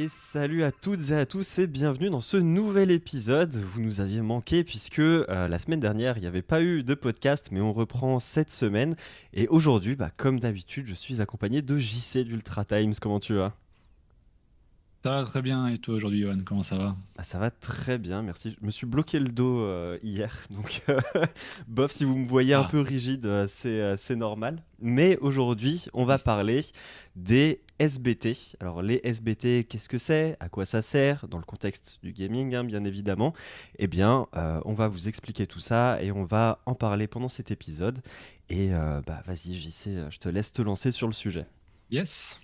Et salut à toutes et à tous et bienvenue dans ce nouvel épisode. Vous nous aviez manqué puisque euh, la semaine dernière il n'y avait pas eu de podcast mais on reprend cette semaine. Et aujourd'hui, bah, comme d'habitude, je suis accompagné de JC d'Ultra Times. Comment tu vas? Ça va très bien. Et toi aujourd'hui, Johan, comment ça va? Ah, Ça va très bien, merci. Je me suis bloqué le dos euh, hier, donc euh, bof, si vous me voyez un ah. peu rigide, euh, c'est normal. Mais aujourd'hui, on va parler des SBT. Alors les SBT, qu'est-ce que c'est? À quoi ça sert? Dans le contexte du gaming, hein, bien évidemment. Eh bien, on va vous expliquer tout ça et on va en parler pendant cet épisode. Et bah vas-y, JC, je te laisse te lancer sur le sujet. Yes.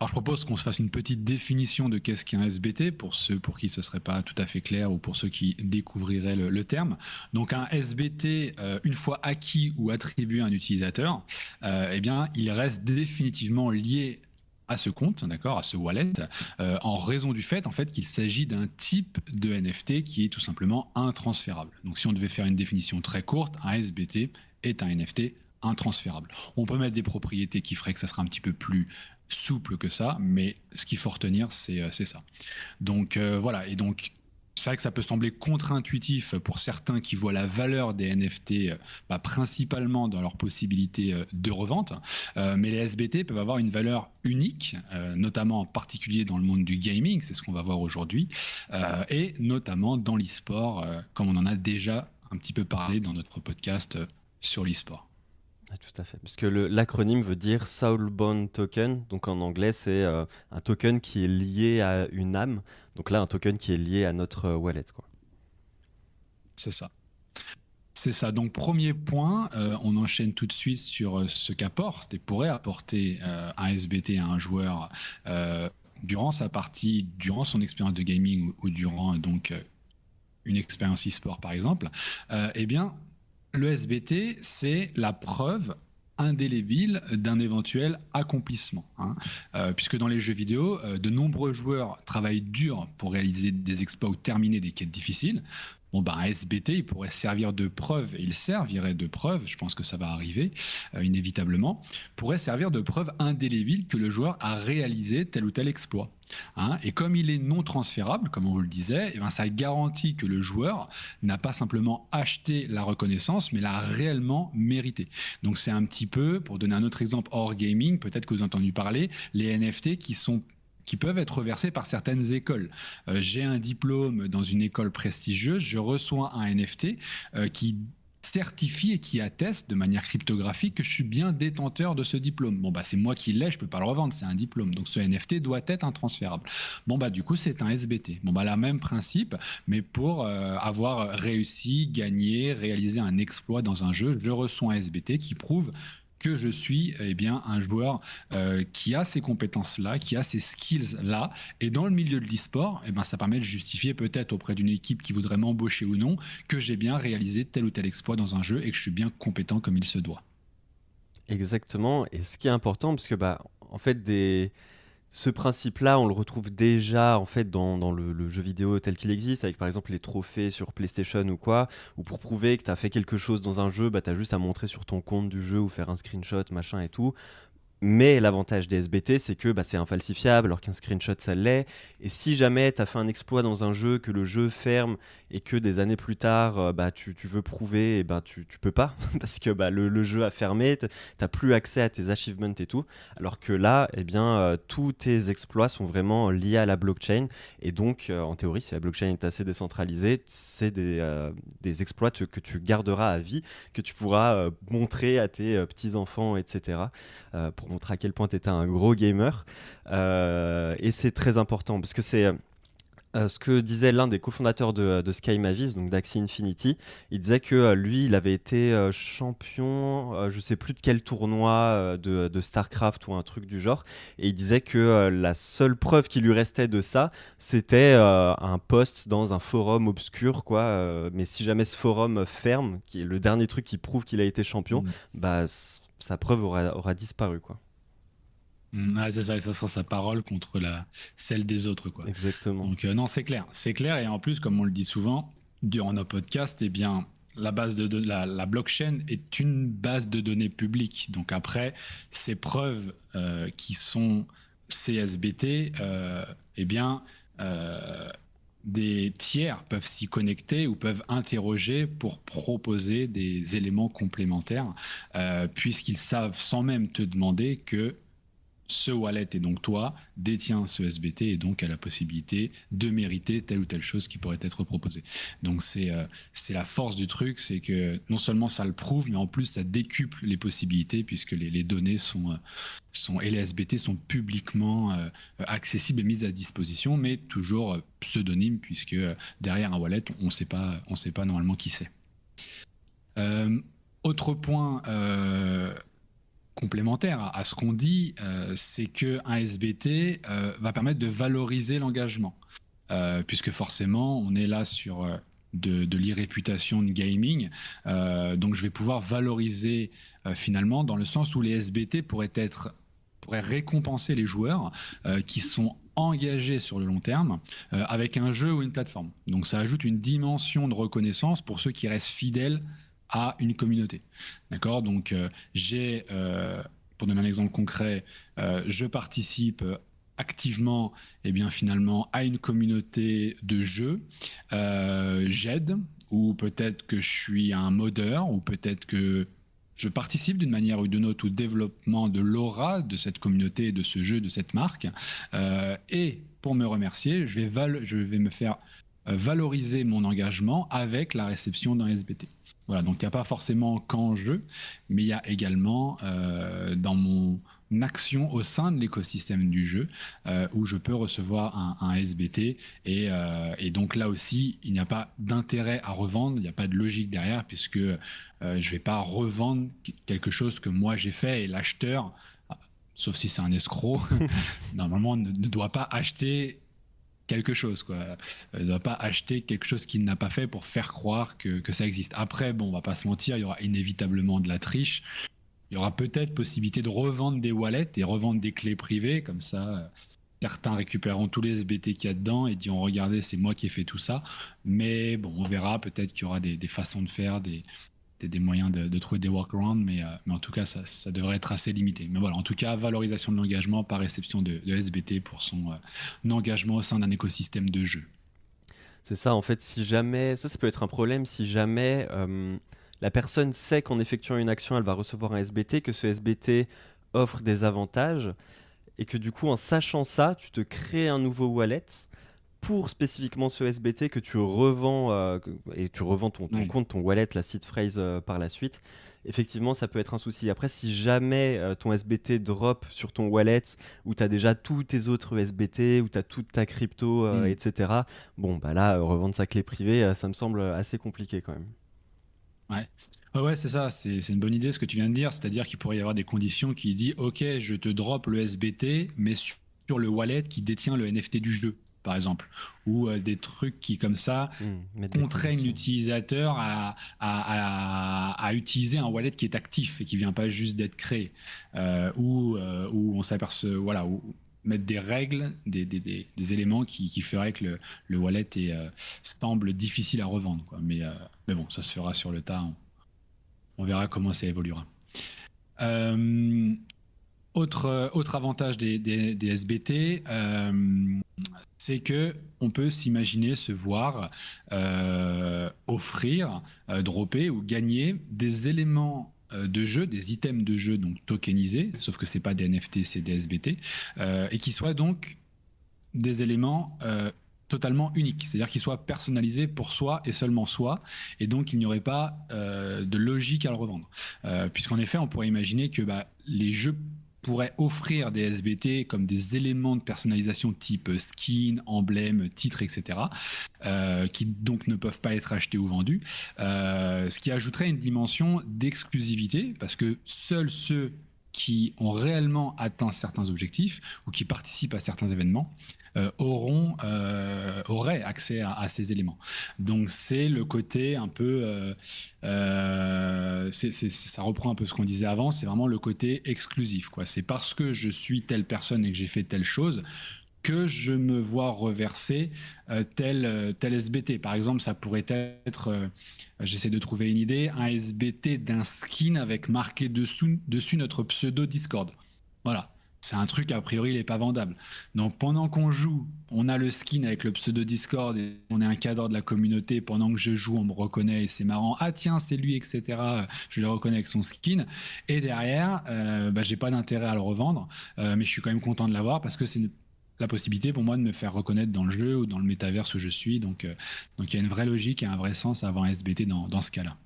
Alors je propose qu'on se fasse une petite définition de qu'est-ce qu'un SBT pour ceux pour qui ce serait pas tout à fait clair ou pour ceux qui découvriraient le, terme. Donc un SBT, euh, une fois acquis ou attribué à un utilisateur, euh, eh bien il reste définitivement lié à ce compte, d'accord, à ce wallet, euh, en raison du fait en fait qu'il s'agit d'un type de NFT qui est tout simplement intransférable. Donc si on devait faire une définition très courte, un SBT est un NFT intransférable. On peut mettre des propriétés qui feraient que ça sera un petit peu plus souple que ça, mais ce qu'il faut retenir, c'est euh, ça. Donc euh, voilà, et donc c'est vrai que ça peut sembler contre-intuitif pour certains qui voient la valeur des NFT euh, bah, principalement dans leur possibilité de revente, mais les SBT peuvent avoir une valeur unique, notamment en particulier dans le monde du gaming, c'est ce qu'on va voir aujourd'hui, et notamment dans l'e-sport, comme on en a déjà un petit peu parlé dans notre podcast sur l'e-sport. Ah, tout à fait. Parce que l'acronyme veut dire Soulbound Token. Donc en anglais, c'est euh, un token qui est lié à une âme. Donc là, un token qui est lié à notre euh, wallet. C'est ça. C'est ça. Donc premier point, euh, on enchaîne tout de suite sur ce qu'apporte et pourrait apporter un SBT à un joueur durant sa partie, durant son expérience de gaming ou, durant donc une expérience e-sport par exemple. eh bien, le SBT, c'est la preuve indélébile d'un éventuel accomplissement. Hein. Euh, puisque dans les jeux vidéo, euh, de nombreux joueurs travaillent dur pour réaliser des exploits ou terminer des quêtes difficiles. Bon, ben, un SBT, il pourrait servir de preuve, et il servirait de preuve, je pense que ça va arriver euh, inévitablement, pourrait servir de preuve indélébile que le joueur a réalisé tel ou tel exploit. Hein. et comme il est non transférable, comme on vous le disait, eh ben ça garantit que le joueur n'a pas simplement acheté la reconnaissance, mais l'a réellement mérité. Donc c'est un petit peu, pour donner un autre exemple hors gaming, peut-être que vous avez entendu parler, les NFT qui sont qui peuvent être reversés par certaines écoles. Euh, j'ai un diplôme dans une école prestigieuse, je reçois un NFT euh, qui certifie et qui atteste de manière cryptographique que je suis bien détenteur de ce diplôme. Bon bah c'est moi qui l'ai, je peux pas le revendre, c'est un diplôme. Donc ce NFT doit être intransférable. Bon bah du coup c'est un SBT. Bon bah le même principe, mais pour euh, avoir réussi, gagné, réalisé un exploit dans un jeu, je reçois un SBT qui prouve que je suis eh bien, un joueur euh, qui a ces compétences-là, qui a ces skills-là. Et dans le milieu de l'e-sport, eh ben, ça permet de justifier peut-être auprès d'une équipe qui voudrait m'embaucher ou non que j'ai bien réalisé tel ou tel exploit dans un jeu et que je suis bien compétent comme il se doit. Exactement. Et ce qui est important, parce que bah, en fait, des ce principe-là, on le retrouve déjà en fait dans, le, jeu vidéo tel qu'il existe, avec par exemple les trophées sur PlayStation ou quoi, ou pour prouver que tu as fait quelque chose dans un jeu, bah, tu as juste à montrer sur ton compte du jeu ou faire un screenshot, machin et tout. Mais l'avantage des SBT, c'est que bah, c'est infalsifiable, alors qu'un screenshot, ça l'est. Et si jamais tu as fait un exploit dans un jeu, que le jeu ferme et que des années plus tard, euh, bah, tu, veux prouver, et ben tu, tu peux pas, parce que bah, le, jeu a fermé, tu n'as plus accès à tes achievements et tout. Alors que là, eh bien, euh, tous tes exploits sont vraiment liés à la blockchain. Et donc, euh, en théorie, si la blockchain est assez décentralisée, c'est des, exploits que tu garderas à vie, que tu pourras montrer à tes petits-enfants, etc. montrer à quel point tu étais un gros gamer. Euh, et c'est très important parce que c'est euh, ce que disait l'un des cofondateurs de, de, Sky Mavis, donc d'Axie Infinity. Il disait que euh, lui, il avait été champion, je sais plus de quel tournoi de, de, StarCraft ou un truc du genre. Et il disait que la seule preuve qui lui restait de ça, c'était un post dans un forum obscur, quoi. mais si jamais ce forum ferme, qui est le dernier truc qui prouve qu'il a été champion, mmh. bah sa preuve aura, aura disparu, quoi. Mm, c'est ça, ça sera sa parole contre la, celle des autres. Quoi. Exactement. Donc, euh, non, c'est clair. C'est clair. Et en plus, comme on le dit souvent durant nos podcasts, eh bien, la, base de, la, la, blockchain est une base de données publiques. Donc, après, ces preuves euh, qui sont ces SBT, eh bien, des tiers peuvent s'y connecter ou peuvent interroger pour proposer des éléments complémentaires, puisqu'ils savent sans même te demander que ce wallet et donc toi détient ce SBT et donc a la possibilité de mériter telle ou telle chose qui pourrait être proposée. Donc c'est euh, c'est la force du truc, c'est que non seulement ça le prouve, mais en plus ça décuple les possibilités puisque les, données sont, euh, sont et les SBT sont publiquement euh, accessibles et mises à disposition, mais toujours pseudonymes puisque derrière un wallet on ne sait pas sait pas normalement qui c'est. autre point complémentaire à, ce qu'on dit, euh, c'est que un SBT euh, va permettre de valoriser l'engagement, euh, puisque forcément, on est là sur de, l'irréputation de gaming, donc je vais pouvoir valoriser finalement dans le sens où les SBT pourraient être pourraient récompenser les joueurs qui sont engagés sur le long terme avec un jeu ou une plateforme. Donc ça ajoute une dimension de reconnaissance pour ceux qui restent fidèles à une communauté. D'accord? Donc, euh, j'ai, euh, pour donner un exemple concret, euh, je participe activement, et eh bien finalement, à une communauté de jeux. j'aide, ou peut-être que je suis un modeur, ou peut-être que je participe d'une manière ou d'une autre au développement de l'aura de cette communauté, de ce jeu, de cette marque. et pour me remercier, je vais, je vais me faire valoriser mon engagement avec la réception d'un SBT. Voilà, donc il n'y a pas forcément qu'en jeu, mais il y a également euh, dans mon action au sein de l'écosystème du jeu euh, où je peux recevoir un, SBT euh, et, donc là aussi il n'y a pas d'intérêt à revendre, il n'y a pas de logique derrière puisque je ne vais pas revendre quelque chose que moi j'ai fait et l'acheteur, sauf si c'est un escroc, normalement ne doit pas acheter quelque chose. Quoi. Ne doit pas acheter quelque chose qu'il n'a pas fait pour faire croire que, ça existe. Après, bon, on va pas se mentir, il y aura inévitablement de la triche. Il y aura peut-être possibilité de revendre des wallets et revendre des clés privées, comme ça. Certains récupéreront tous les SBT qu'il y a dedans et diront regardez c'est moi qui ai fait tout ça mais bon on verra peut-être qu'il y aura des, des, façons de faire des, des, moyens de, trouver des workarounds, mais, euh, mais en tout cas, ça, ça, devrait être assez limité. Mais voilà, en tout cas, valorisation de l'engagement par réception de, SBT pour son euh, engagement au sein d'un écosystème de jeu. C'est ça, en fait, si jamais, ça, ça peut être un problème si jamais euh, la personne sait qu'en effectuant une action, elle va recevoir un SBT, que ce SBT offre des avantages, et que du coup, en sachant ça, tu te crées un nouveau wallet pour spécifiquement ce SBT que tu revends euh, et tu revends ton, compte, ton wallet, la seed phrase euh, par la suite, effectivement, ça peut être un souci. Après, si jamais euh, ton SBT drop sur ton wallet où tu as déjà tous tes autres SBT, où tu as toute ta crypto, mm. etc., bon, bah là, revendre sa clé privée, ça me semble assez compliqué quand même. Ouais. ouais, c'est ça, c'est une bonne idée ce que tu viens de dire, c'est-à-dire qu'il pourrait y avoir des conditions qui disent Ok, je te drop le SBT, mais sur le wallet qui détient le NFT du jeu par exemple, ou euh, des trucs qui, comme ça, mmh, contraignent l'utilisateur à, à, utiliser un wallet qui est actif et qui vient pas juste d'être créé, euh, ou euh, où on s'aperçoit, voilà, ou mettre des règles, des, des, des, éléments qui, qui, feraient que le, le wallet est, semble difficile à revendre. Quoi. Mais, mais bon, ça se fera sur le tas. On, verra comment ça évoluera. Autre, autre avantage des, des SBT, euh, c'est que on peut s'imaginer se voir euh, offrir, euh, dropper ou gagner des éléments de jeu, des items de jeu donc tokenisés, sauf que c'est pas des NFT, c'est des SBT, et qui soient donc des éléments totalement uniques, c'est-à-dire qu'ils soient personnalisés pour soi et seulement soi, et donc il n'y aurait pas de logique à le revendre. Puisqu'en effet, on pourrait imaginer que bah, les jeux pourrait offrir des SBT comme des éléments de personnalisation type skin, emblème, titre, etc., euh, qui donc ne peuvent pas être achetés ou vendus, euh, ce qui ajouterait une dimension d'exclusivité, parce que seuls ceux qui ont réellement atteint certains objectifs ou qui participent à certains événements auront, euh, auraient accès à, ces éléments. Donc c'est le côté un peu, euh, ça reprend un peu ce qu'on disait avant, c'est vraiment le côté exclusif. Quoi. C'est parce que je suis telle personne et que j'ai fait telle chose que je me vois reverser tel, tel SBT. Par exemple, ça pourrait être, j'essaie de trouver une idée, un SBT d'un skin avec marqué dessus notre pseudo Discord. Voilà c'est un truc, a priori, il n'est pas vendable. Donc pendant qu'on joue, on a le skin avec le pseudo Discord et on est un cadre de la communauté. Pendant que je joue, on me reconnaît et c'est marrant. Ah tiens, c'est lui, etc. Je le reconnais avec son skin. Et derrière, euh, bah, j'ai pas d'intérêt à le revendre, euh, mais je suis quand même content de l'avoir parce que c'est la possibilité pour moi de me faire reconnaître dans le jeu ou dans le métaverse où je suis. Donc, euh, donc il y a une vraie logique et un vrai sens à avoir un SBT dans, dans ce cas-là.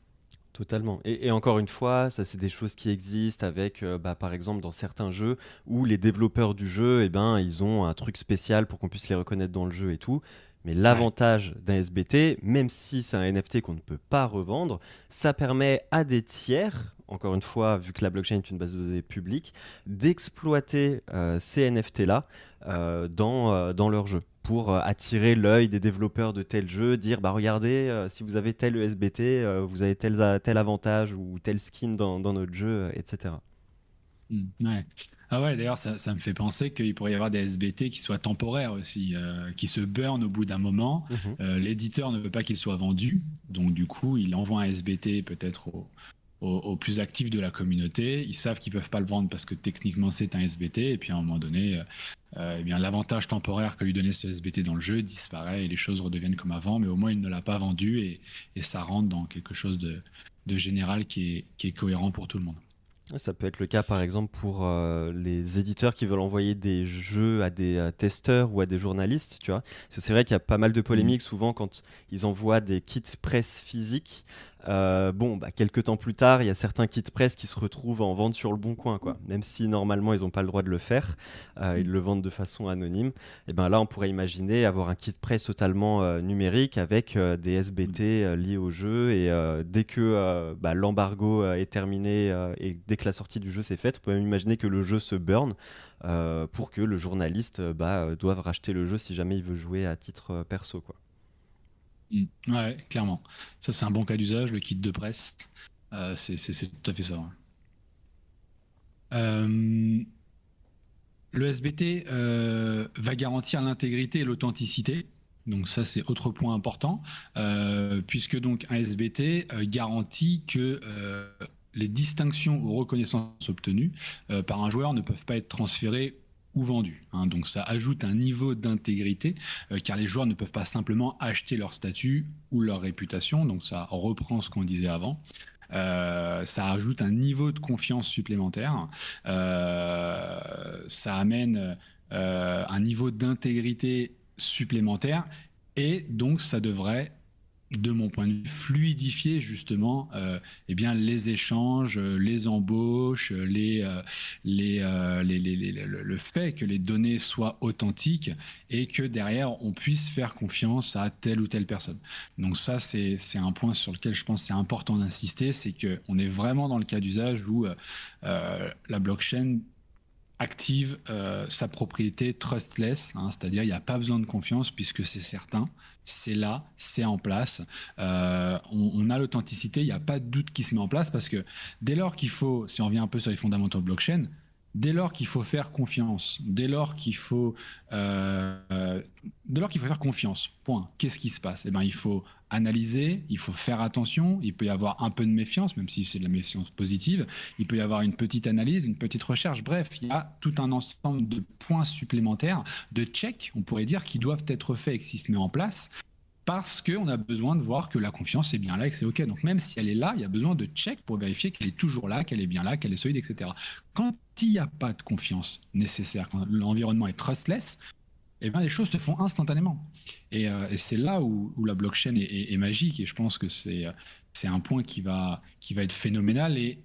Totalement. Et, encore une fois, ça c'est des choses qui existent avec, euh, bah, par exemple, dans certains jeux où les développeurs du jeu, eh ben, ils ont un truc spécial pour qu'on puisse les reconnaître dans le jeu et tout. Mais l'avantage d'un SBT, même si c'est un NFT qu'on ne peut pas revendre, ça permet à des tiers, encore une fois, vu que la blockchain est une base de données publique, d'exploiter euh, ces NFT-là euh, dans, dans leur jeu pour euh, attirer l'œil des développeurs de tel jeu, dire bah regardez, euh, si vous avez tel ESBT, euh, vous avez tel, tel avantage ou tel skin dans, dans notre jeu, etc. Hmm, ouais. Ah ouais, d'ailleurs, ça, ça, me fait penser qu'il pourrait y avoir des SBT qui soient temporaires aussi, qui se burn au bout d'un moment. Mhm. L'éditeur ne veut pas qu'ils soient vendus, donc du coup, il envoie un SBT peut-être au, aux, plus actifs de la communauté. Ils savent qu'ils peuvent pas le vendre parce que techniquement c'est un SBT. Et puis à un moment donné, euh, euh, eh bien l'avantage temporaire que lui donnait ce SBT dans le jeu disparaît et les choses redeviennent comme avant. Mais au moins il ne l'a pas vendu et, ça rentre dans quelque chose de, général qui est cohérent pour tout le monde. Ça peut être le cas par exemple pour euh, les éditeurs qui veulent envoyer des jeux à des euh, testeurs ou à des journalistes, tu vois. C'est vrai qu'il y a pas mal de polémiques mmh. souvent quand ils envoient des kits presse physiques. Euh, bon, bah, quelques temps plus tard, il y a certains kits presse qui se retrouvent en vente sur le bon coin, quoi. Même si normalement ils n'ont pas le droit de le faire, ils le vendent de façon anonyme. Et ben là, on pourrait imaginer avoir un kit presse totalement numérique avec des SBT liés au jeu et dès que bah, l'embargo est terminé et dès que la sortie du jeu s'est faite, on peut même imaginer que le jeu se burn euh, pour que le journaliste euh, bah, euh, doive racheter le jeu si jamais il veut jouer à titre perso. Quoi. Mm. Ouais, clairement. Ça, c'est un bon cas d'usage, le kit de presse. c'est tout à fait ça. le SBT va garantir l'intégrité et l'authenticité. Donc ça c'est autre point important, puisque donc un SBT garantit que les distinctions ou reconnaissances obtenues euh, par un joueur ne peuvent pas être transférées ou vendues. Hein. Donc ça ajoute un niveau d'intégrité euh, car les joueurs ne peuvent pas simplement acheter leur statut ou leur réputation. Donc ça reprend ce qu'on disait avant. Euh, ça ajoute un niveau de confiance supplémentaire. ça amène un niveau d'intégrité supplémentaire et donc ça devrait de mon point de vue, fluidifier justement euh, eh bien, les échanges, euh, les embauches, euh, les, les, le fait que les données soient authentiques et que derrière, on puisse faire confiance à telle ou telle personne. Donc ça, c'est un point sur lequel je pense c'est important d'insister, c'est qu'on est vraiment dans le cas d'usage où la blockchain active euh, sa propriété trustless, hein, c'est-à-dire il n'y a pas besoin de confiance puisque c'est certain, c'est là, c'est en place, euh, on, a l'authenticité, il n'y a pas de doute qui se met en place parce que dès lors qu'il faut, si on revient un peu sur les fondamentaux blockchain, dès lors qu'il faut faire confiance, dès lors qu'il faut, euh, qu'il faut faire confiance, point. Qu'est-ce qui se passe? Eh ben, il faut analyser, il faut faire attention. Il peut y avoir un peu de méfiance, même si c'est de la méfiance positive. Il peut y avoir une petite analyse, une petite recherche. Bref, il y a tout un ensemble de points supplémentaires, de checks, on pourrait dire, qui doivent être faits et qui se met en place parce qu'on a besoin de voir que la confiance est bien là et que c'est OK. Donc même si elle est là, il y a besoin de check pour vérifier qu'elle est toujours là, qu'elle est bien là, qu'elle est solide, etc. Quand il n'y a pas de confiance nécessaire, quand l'environnement est trustless, eh bien, les choses se font instantanément. Et, euh, c'est là où, la blockchain est, magique et je pense que c'est un point qui va, qui va être phénoménal et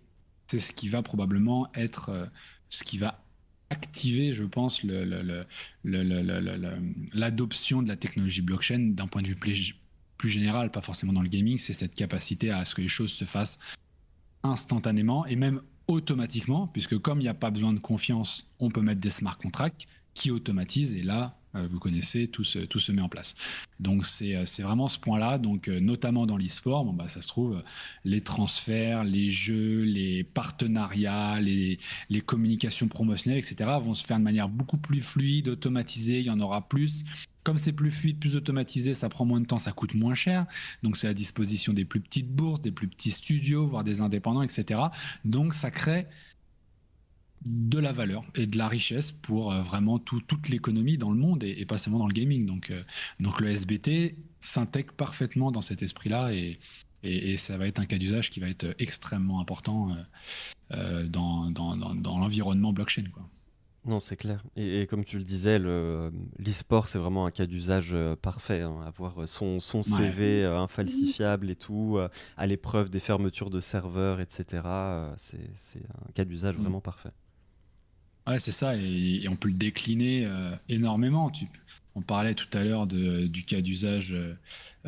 c'est ce qui va probablement être euh, ce qui va activer, je pense, l'adoption de la technologie blockchain d'un point de vue plus, général, pas forcément dans le gaming, c'est cette capacité à ce que les choses se fassent instantanément et même automatiquement, puisque comme il n'y a pas besoin de confiance, on peut mettre des smart contracts qui automatisent et là, vous connaissez, tout se, tout se met en place. Donc c'est euh, vraiment ce point-là, donc euh, notamment dans l'e-sport, bon, bah, ça se trouve, les transferts, les jeux, les partenariats, les, les communications promotionnelles, etc., vont se faire de manière beaucoup plus fluide, automatisée, il y en aura plus. Comme c'est plus fluide, plus automatisé, ça prend moins de temps, ça coûte moins cher. Donc c'est à disposition des plus petites bourses, des plus petits studios, voire des indépendants, etc. Donc ça crée de la valeur et de la richesse pour vraiment toute l'économie dans le monde et, pas seulement dans le gaming. Donc, donc le SBT s'intègre parfaitement dans cet esprit-là et, et, ça va être un cas d'usage qui va être extrêmement important dans, dans, dans, l'environnement blockchain. Quoi. Non, c'est clair. Et, comme tu le disais, l'e-sport, c'est vraiment un cas d'usage euh, parfait. Hein. Avoir son, son CV euh, infalsifiable et tout, euh, à l'épreuve des fermetures de serveurs, etc., c'est un cas d'usage mm. vraiment parfait. Ouais, c'est ça. Et, on peut le décliner énormément. Tu, on parlait tout à l'heure du cas d'usage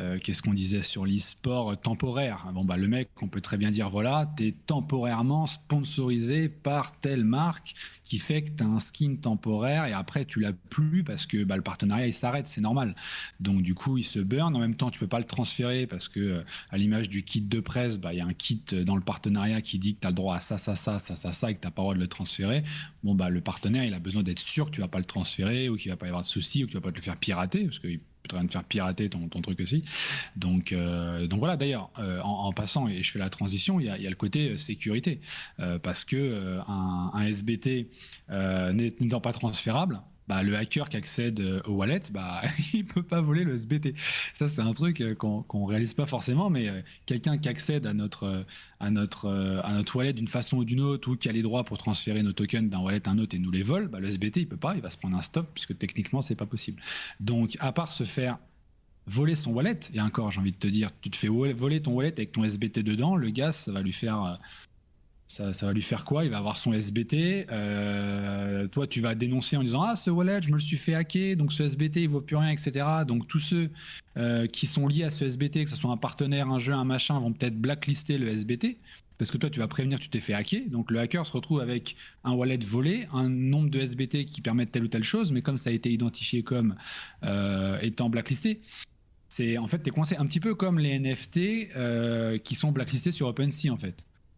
euh, qu'est-ce qu'on disait sur l'e-sport temporaire Bon, bah, le mec, on peut très bien dire voilà, tu es temporairement sponsorisé par telle marque qui fait que tu as un skin temporaire et après tu l'as plus parce que bah, le partenariat il s'arrête, c'est normal. Donc, du coup, il se burn. En même temps, tu peux pas le transférer parce que, euh, à l'image du kit de presse, bah, il y a un kit dans le partenariat qui dit que tu as le droit à ça, ça, ça, ça, ça, ça et que tu n'as pas le droit de le transférer. Bon, bah, le partenaire, il a besoin d'être sûr que tu vas pas le transférer ou qu'il va pas y avoir de soucis ou que tu vas pas te le faire pirater parce qu'il train de faire pirater ton, ton truc aussi. Donc, euh, donc voilà, d'ailleurs, euh, en, passant, et je fais la transition, il y a, le côté euh, sécurité. parce que un, un, SBT n'étant pas transférable, bah, le hacker qui accède euh, au wallet, bah, il peut pas voler le SBT. Ça, c'est un truc euh, qu'on ne réalise pas forcément, mais euh, quelqu'un qui accède à notre, à notre, à notre wallet d'une façon ou d'une autre, ou qui a les droits pour transférer nos tokens d'un wallet à un autre et nous les vole, bah, le SBT, il peut pas, il va se prendre un stop, puisque techniquement, c'est pas possible. Donc, à part se faire voler son wallet, et encore, j'ai envie de te dire, tu te fais voler ton wallet avec ton SBT dedans, le gars, ça va lui faire ça, va lui faire quoi? Il va avoir son SBT. Euh, toi, tu vas dénoncer en disant Ah, ce wallet, je me le suis fait hacker, donc ce SBT, il vaut plus rien, etc. Donc, tous ceux euh, qui sont liés à ce SBT, que ce soit un partenaire, un jeu, un machin, vont peut-être blacklister le SBT. Parce que toi, tu vas prévenir tu t'es fait hacker. Donc, le hacker se retrouve avec un wallet volé, un nombre de SBT qui permettent telle ou telle chose, mais comme ça a été identifié comme euh, étant blacklisté, c'est en fait, tu es coincé un petit peu comme les NFT qui sont blacklistés sur OpenSea, en fait.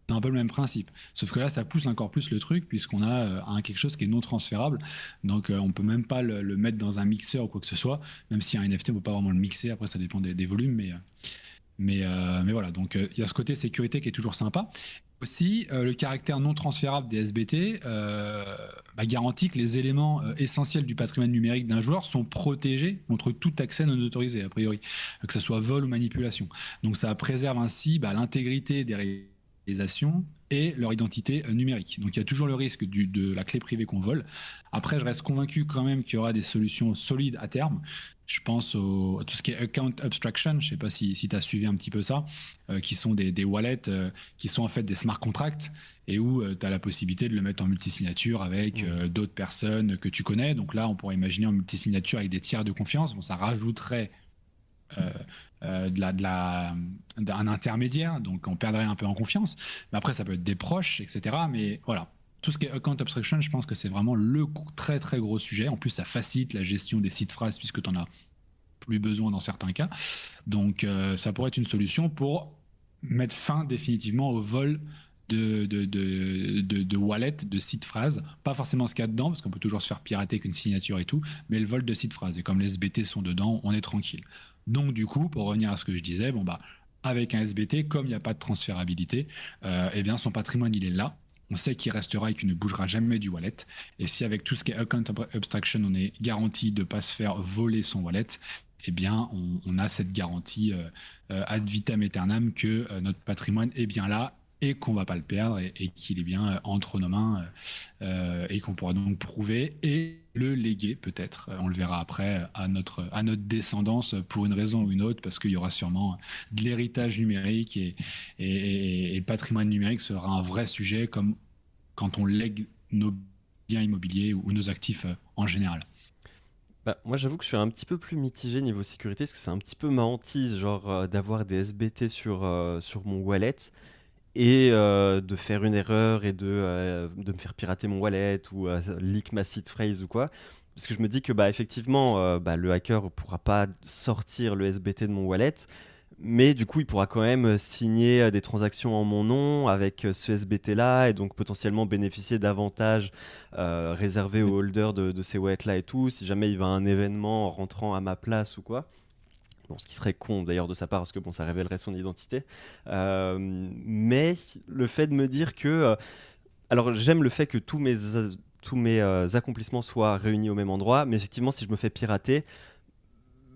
C'est un peu le même principe. Sauf que là, ça pousse encore plus le truc, puisqu'on a euh, quelque chose qui est non transférable. Donc, euh, on peut même pas le, mettre dans un mixeur ou quoi que ce soit, même si un NFT, on ne peut pas vraiment le mixer. Après, ça dépend des, volumes. Mais, euh, mais, voilà, donc il y a ce côté sécurité qui est toujours sympa. Aussi, le caractère non transférable des SBT bah, garantit que les éléments essentiels du patrimoine numérique d'un joueur sont protégés contre tout accès non autorisé, a priori, que ce soit vol ou manipulation. Donc, ça préserve ainsi bah, l'intégrité des et leur identité euh, numérique. Donc il y a toujours le risque du, de la clé privée qu'on vole. Après, je reste convaincu quand même qu'il y aura des solutions solides à terme. Je pense au, à tout ce qui est account abstraction, je ne sais pas si, si tu as suivi un petit peu ça, euh, qui sont des, des wallets euh, qui sont en fait des smart contracts et où tu as la possibilité de le mettre en multisignature avec d'autres personnes que tu connais. Donc là, on pourrait imaginer en multisignature avec des tiers de confiance. Bon, ça rajouterait de la, d'un intermédiaire, donc on perdrait un peu en confiance. Mais après, ça peut être des proches, etc. Mais voilà, tout ce qui est account abstraction, je pense que c'est vraiment le très très gros sujet. En plus, ça facilite la gestion des sites phrases puisque tu en as plus besoin dans certains cas. Donc, euh, ça pourrait être une solution pour mettre fin définitivement au vol de, de, wallet, de site phrase. Pas forcément ce qu'il y a dedans, parce qu'on peut toujours se faire pirater qu'une signature et tout, mais le vol de site phrase. Et comme les SBT sont dedans, on est tranquille. Donc du coup, pour revenir à ce que je disais, bon bah avec un SBT, comme il n'y a pas de transférabilité, euh, eh bien son patrimoine il est là. On sait qu'il restera et qu'il ne bougera jamais du wallet. Et si avec tout ce qui est account abstraction, on est garanti de ne pas se faire voler son wallet, eh bien, on, a cette garantie euh, euh, ad vitam aeternam que notre patrimoine est bien là et qu'on va pas le perdre et, qu'il est bien entre nos mains et qu'on pourra donc prouver et le léguer peut-être, on le verra après, à notre, à notre descendance pour une raison ou une autre, parce qu'il y aura sûrement de l'héritage numérique et, et, le patrimoine numérique sera un vrai sujet comme quand on lègue nos biens immobiliers ou, nos actifs euh, en général. Bah, moi, j'avoue que je suis un petit peu plus mitigé niveau sécurité, parce que c'est un petit peu ma hantise, genre euh, d'avoir des SBT sur, euh, sur mon wallet et euh, de faire une erreur et de, euh, de me faire pirater mon wallet ou euh, leak ma seed phrase ou quoi. Parce que je me dis que bah, effectivement, bah, le hacker ne pourra pas sortir le SBT de mon wallet, mais du coup, il pourra quand même signer des transactions en mon nom avec ce SBT-là et donc potentiellement bénéficier d'avantages réservés aux holders de, de ces wallets-là et tout, si jamais il va à un événement en rentrant à ma place ou quoi ce qui serait con d'ailleurs de sa part parce que bon, ça révélerait son identité. Euh, mais le fait de me dire que euh, alors j'aime le fait que tous mes, tous mes accomplissements soient réunis au même endroit, mais effectivement, si je me fais pirater,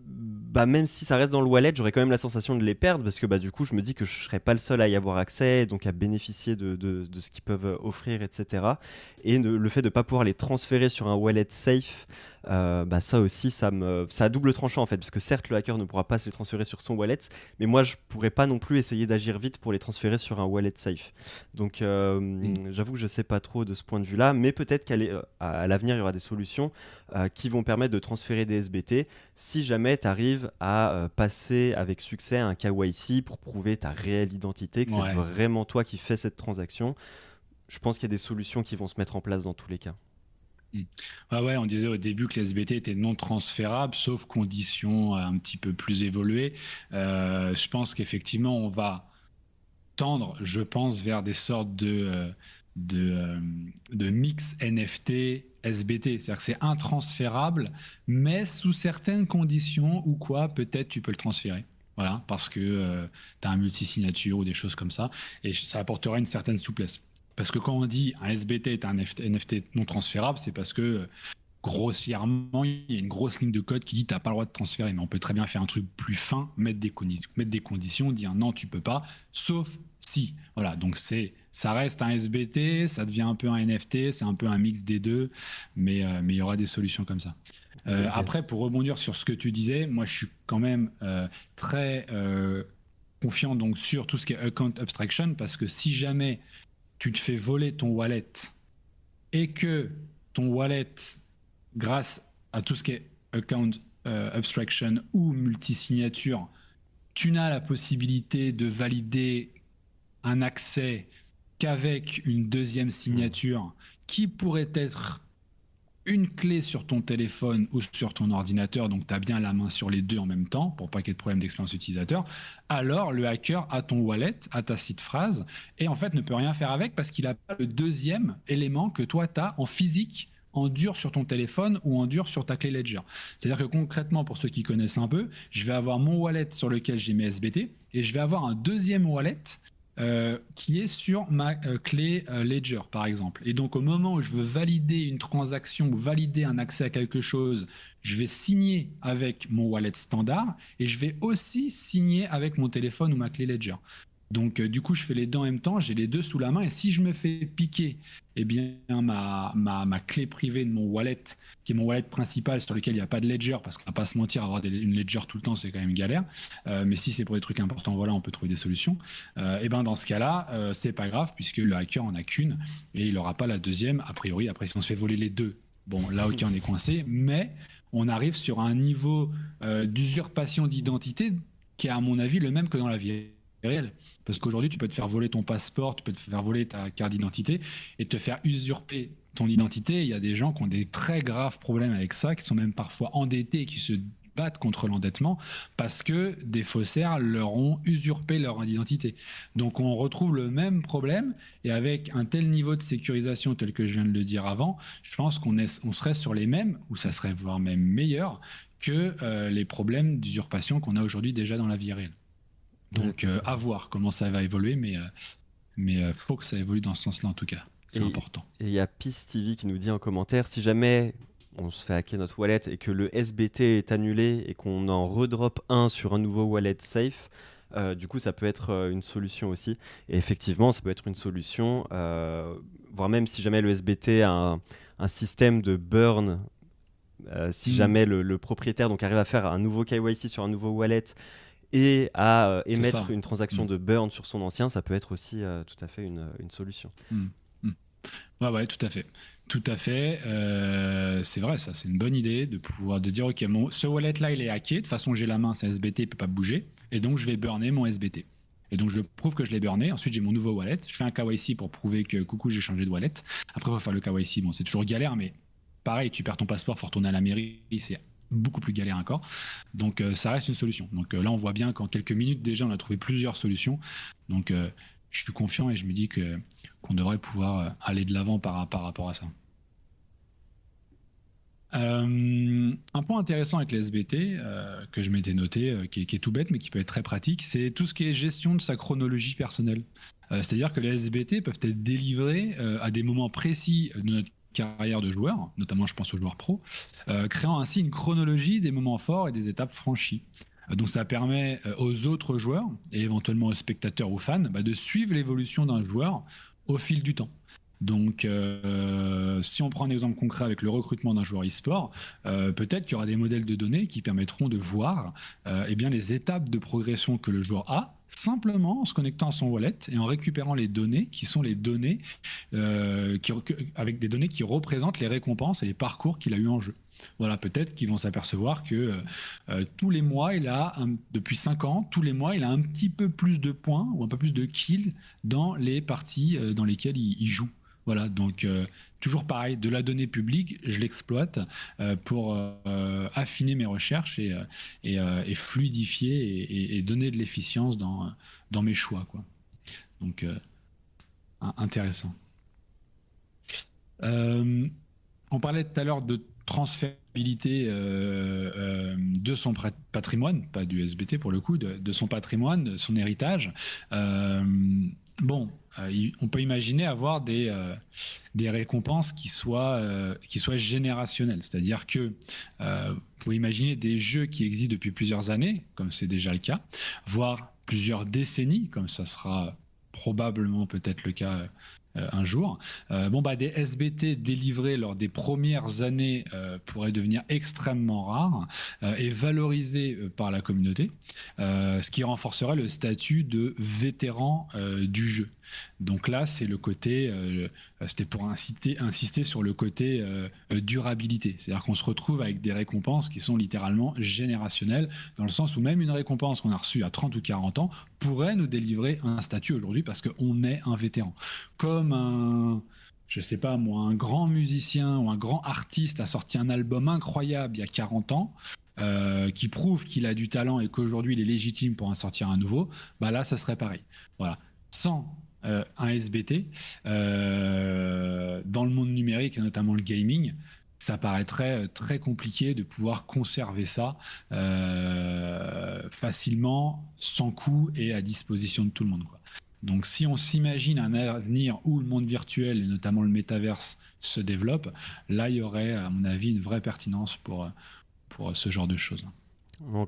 bah, même si ça reste dans le wallet, j'aurais quand même la sensation de les perdre parce que bah, du coup, je me dis que je serais pas le seul à y avoir accès, donc à bénéficier de, de, de ce qu'ils peuvent offrir, etc. Et le fait de ne pas pouvoir les transférer sur un wallet safe, euh, bah ça aussi, ça, me, ça a double tranchant en fait, parce que certes, le hacker ne pourra pas se les transférer sur son wallet, mais moi, je pourrais pas non plus essayer d'agir vite pour les transférer sur un wallet safe. Donc, euh, mm. j'avoue que je sais pas trop de ce point de vue-là, mais peut-être qu'à euh, l'avenir, il y aura des solutions qui vont permettre de transférer des SBT si jamais tu arrives à passer avec succès un KYC pour prouver ta réelle identité, que c'est vraiment toi qui fais cette transaction. Je pense qu'il y a des solutions qui vont se mettre en place dans tous les cas. Ah ouais, on disait au début que les SBT non transférables, sauf conditions un petit peu plus évoluées. Euh, je pense qu'effectivement, on va tendre, je pense, vers des sortes de, euh, de, euh, mix NFT SBT. C'est-à-dire que c'est intransférable, mais sous certaines conditions ou quoi, peut-être tu peux le transférer. Voilà, parce que tu as un multi-signature ou des choses comme ça, et ça apportera une certaine souplesse. Parce que quand on dit un SBT est un NFT non transférable, c'est parce que grossièrement, il y a une grosse ligne de code qui dit tu n'as pas le droit de transférer. Mais on peut très bien faire un truc plus fin, mettre des, mettre des conditions, dire non, tu peux pas, sauf si. Voilà, donc c'est, ça reste un SBT, ça devient un peu un NFT, c'est un peu un mix des deux, mais euh, mais il y aura des solutions comme ça. Euh, après, pour rebondir sur ce que tu disais, moi je suis quand même euh, très confiant donc sur tout ce qui est account abstraction parce que si jamais tu te fais voler ton wallet. Et que ton wallet, grâce à tout ce qui est account euh, abstraction ou multisignature, tu n'as la possibilité de valider un accès qu'avec une deuxième signature qui pourrait être une clé sur ton téléphone ou sur ton ordinateur, donc tu as bien la main sur les deux en même temps pour pas qu'il y ait de problème d'expérience utilisateur, alors le hacker a ton wallet, a ta site phrase et en fait ne peut rien faire avec parce qu'il a pas le deuxième élément que toi tu as en physique en dur sur ton téléphone ou en dur sur ta clé Ledger. C'est-à-dire que concrètement, pour ceux qui connaissent un peu, je vais avoir mon wallet sur lequel j'ai mes SBT et je vais avoir un deuxième wallet euh, qui est sur ma euh, clé euh, Ledger, par exemple. Et donc, au moment où je veux valider une transaction ou valider un accès à quelque chose, je vais signer avec mon wallet standard et je vais aussi signer avec mon téléphone ou ma clé Ledger. Donc, du coup, je fais les deux en même temps, j'ai les deux sous la main. Et si je me fais piquer eh bien, ma, ma, clé privée de mon wallet, qui est mon wallet principal sur lequel il n'y a pas de ledger, parce qu'on va pas se mentir, avoir une ledger tout le temps, c'est quand même galère. Euh, mais si c'est pour des trucs importants, voilà, on peut trouver des solutions. Euh, et ben dans ce cas-là, euh, c'est pas grave, puisque le hacker en a qu'une et il n'aura pas la deuxième. A priori, après, si on se fait voler les deux, bon, là, ok, on est coincé, mais on arrive sur un niveau d'usurpation d'identité qui est, à mon avis, le même que dans la vie réel. Parce qu'aujourd'hui, tu peux te faire voler ton passeport, tu peux te faire voler ta carte d'identité et te faire usurper ton identité. Il y a des gens qui ont des très graves problèmes avec ça, qui sont même parfois endettés, qui se battent contre l'endettement parce que des faussaires leur ont usurpé leur identité. Donc on retrouve le même problème et avec un tel niveau de sécurisation tel que je viens de le dire avant, je pense qu'on on serait sur les mêmes, ou ça serait voire même meilleur que euh, les problèmes d'usurpation qu'on a aujourd'hui déjà dans la vie réelle. Donc euh, à voir comment ça va évoluer, mais euh, mais euh, faut que ça évolue dans ce sens-là en tout cas. C'est important. Et il y a Peace TV qui nous dit en commentaire si jamais on se fait hacker notre wallet et que le SBT est annulé et qu'on en redrop un sur un nouveau wallet safe, du coup, ça peut être une solution aussi. Et effectivement, ça peut être une solution, voire même si jamais le SBT a un, système de burn, si mm. jamais le, le, propriétaire donc, arrive à faire un nouveau KYC sur un nouveau wallet et à euh, émettre une transaction mm. de burn sur son ancien, ça peut être aussi euh, tout à fait une, une solution. Mm. Mm. Ouais, ouais, tout à fait. Tout à fait. Euh, c'est vrai, ça, c'est une bonne idée de pouvoir de dire, OK, mon, ce wallet-là, il est hacké. De toute façon, j'ai la main, c'est SBT, il peut pas bouger. Et donc, je vais burner mon SBT. Et donc, je prouve que je l'ai burné. Ensuite, j'ai mon nouveau wallet. Je fais un KYC pour prouver que, coucou, j'ai changé de wallet. Après, il faut faire le KYC. Bon, c'est toujours galère, mais pareil, tu perds ton passeport, faut retourner à la mairie. C'est beaucoup plus galère encore. Donc euh, ça reste une solution. Donc euh, là, on voit bien qu'en quelques minutes déjà, on a trouvé plusieurs solutions. Donc euh, je suis confiant et je me dis qu'on devrait pouvoir aller de l'avant par, rapport à ça. Un point intéressant avec les SBT que je m'étais noté, euh, qui, est, tout bête mais qui peut être très pratique, c'est tout ce qui est gestion de sa chronologie personnelle. C'est-à-dire que les SBT peuvent être délivrés à des moments précis de notre carrière de joueur, notamment je pense aux joueurs pro, créant ainsi une chronologie des moments forts et des étapes franchies. Donc ça permet aux autres joueurs et éventuellement aux spectateurs ou fans bah, de suivre l'évolution d'un joueur au fil du temps. Donc, euh, si on prend un exemple concret avec le recrutement d'un joueur e-sport, euh, peut-être qu'il y aura des modèles de données qui permettront de voir euh, eh bien, les étapes de progression que le joueur a, simplement en se connectant à son wallet et en récupérant les données qui sont les données avec des données qui représentent les récompenses et les parcours qu'il a eu en jeu. Voilà, peut-être qu'ils vont s'apercevoir que tous les mois, il a, depuis 5 ans, tous les mois, il a un petit peu plus de points ou un peu plus de kills dans les parties dans lesquelles il joue. Voilà, donc euh, toujours pareil, de la donnée publique, je l'exploite euh, pour euh, affiner mes recherches et, et, fluidifier et, donner de l'efficience dans, dans mes choix. Quoi. Donc, intéressant. on parlait tout à l'heure de transférabilité de son patrimoine, pas du SBT pour le coup, de, son patrimoine, de son héritage. bon, euh, on peut imaginer avoir des, euh, des récompenses qui soient, euh, qui soient générationnelles. C'est-à-dire que vous pouvez imaginer des jeux qui existent depuis plusieurs années, comme c'est déjà le cas, voire plusieurs décennies, comme ça sera probablement peut-être le cas un jour. Euh, bon, bah, des SBT délivrés lors des premières années euh, pourraient devenir extrêmement rares et valorisés par la communauté, ce qui renforcerait le statut de vétéran du jeu. Donc là, c'est le côté, c'était pour inciter, insister sur le côté durabilité. C'est-à-dire qu'on se retrouve avec des récompenses qui sont littéralement générationnelles, dans le sens où même une récompense qu'on a reçue à 30 ou 40 ans pourrait nous délivrer un statut aujourd'hui parce qu'on est un vétéran. Comme un, je sais pas moi, un grand musicien ou un grand artiste a sorti un album incroyable il y a 40 ans, euh, qui prouve qu'il a du talent et qu'aujourd'hui il est légitime pour en sortir un nouveau, bah là, ça serait pareil. Voilà. Sans euh, un SBT, euh, dans le monde numérique et notamment le gaming, ça paraîtrait euh, très compliqué de pouvoir conserver ça euh, facilement, sans coût et à disposition de tout le monde. Donc si on s'imagine un avenir où le monde virtuel, et notamment le métaverse, se développe, là, il y aurait, à mon avis, une vraie pertinence pour, pour ce genre de choses.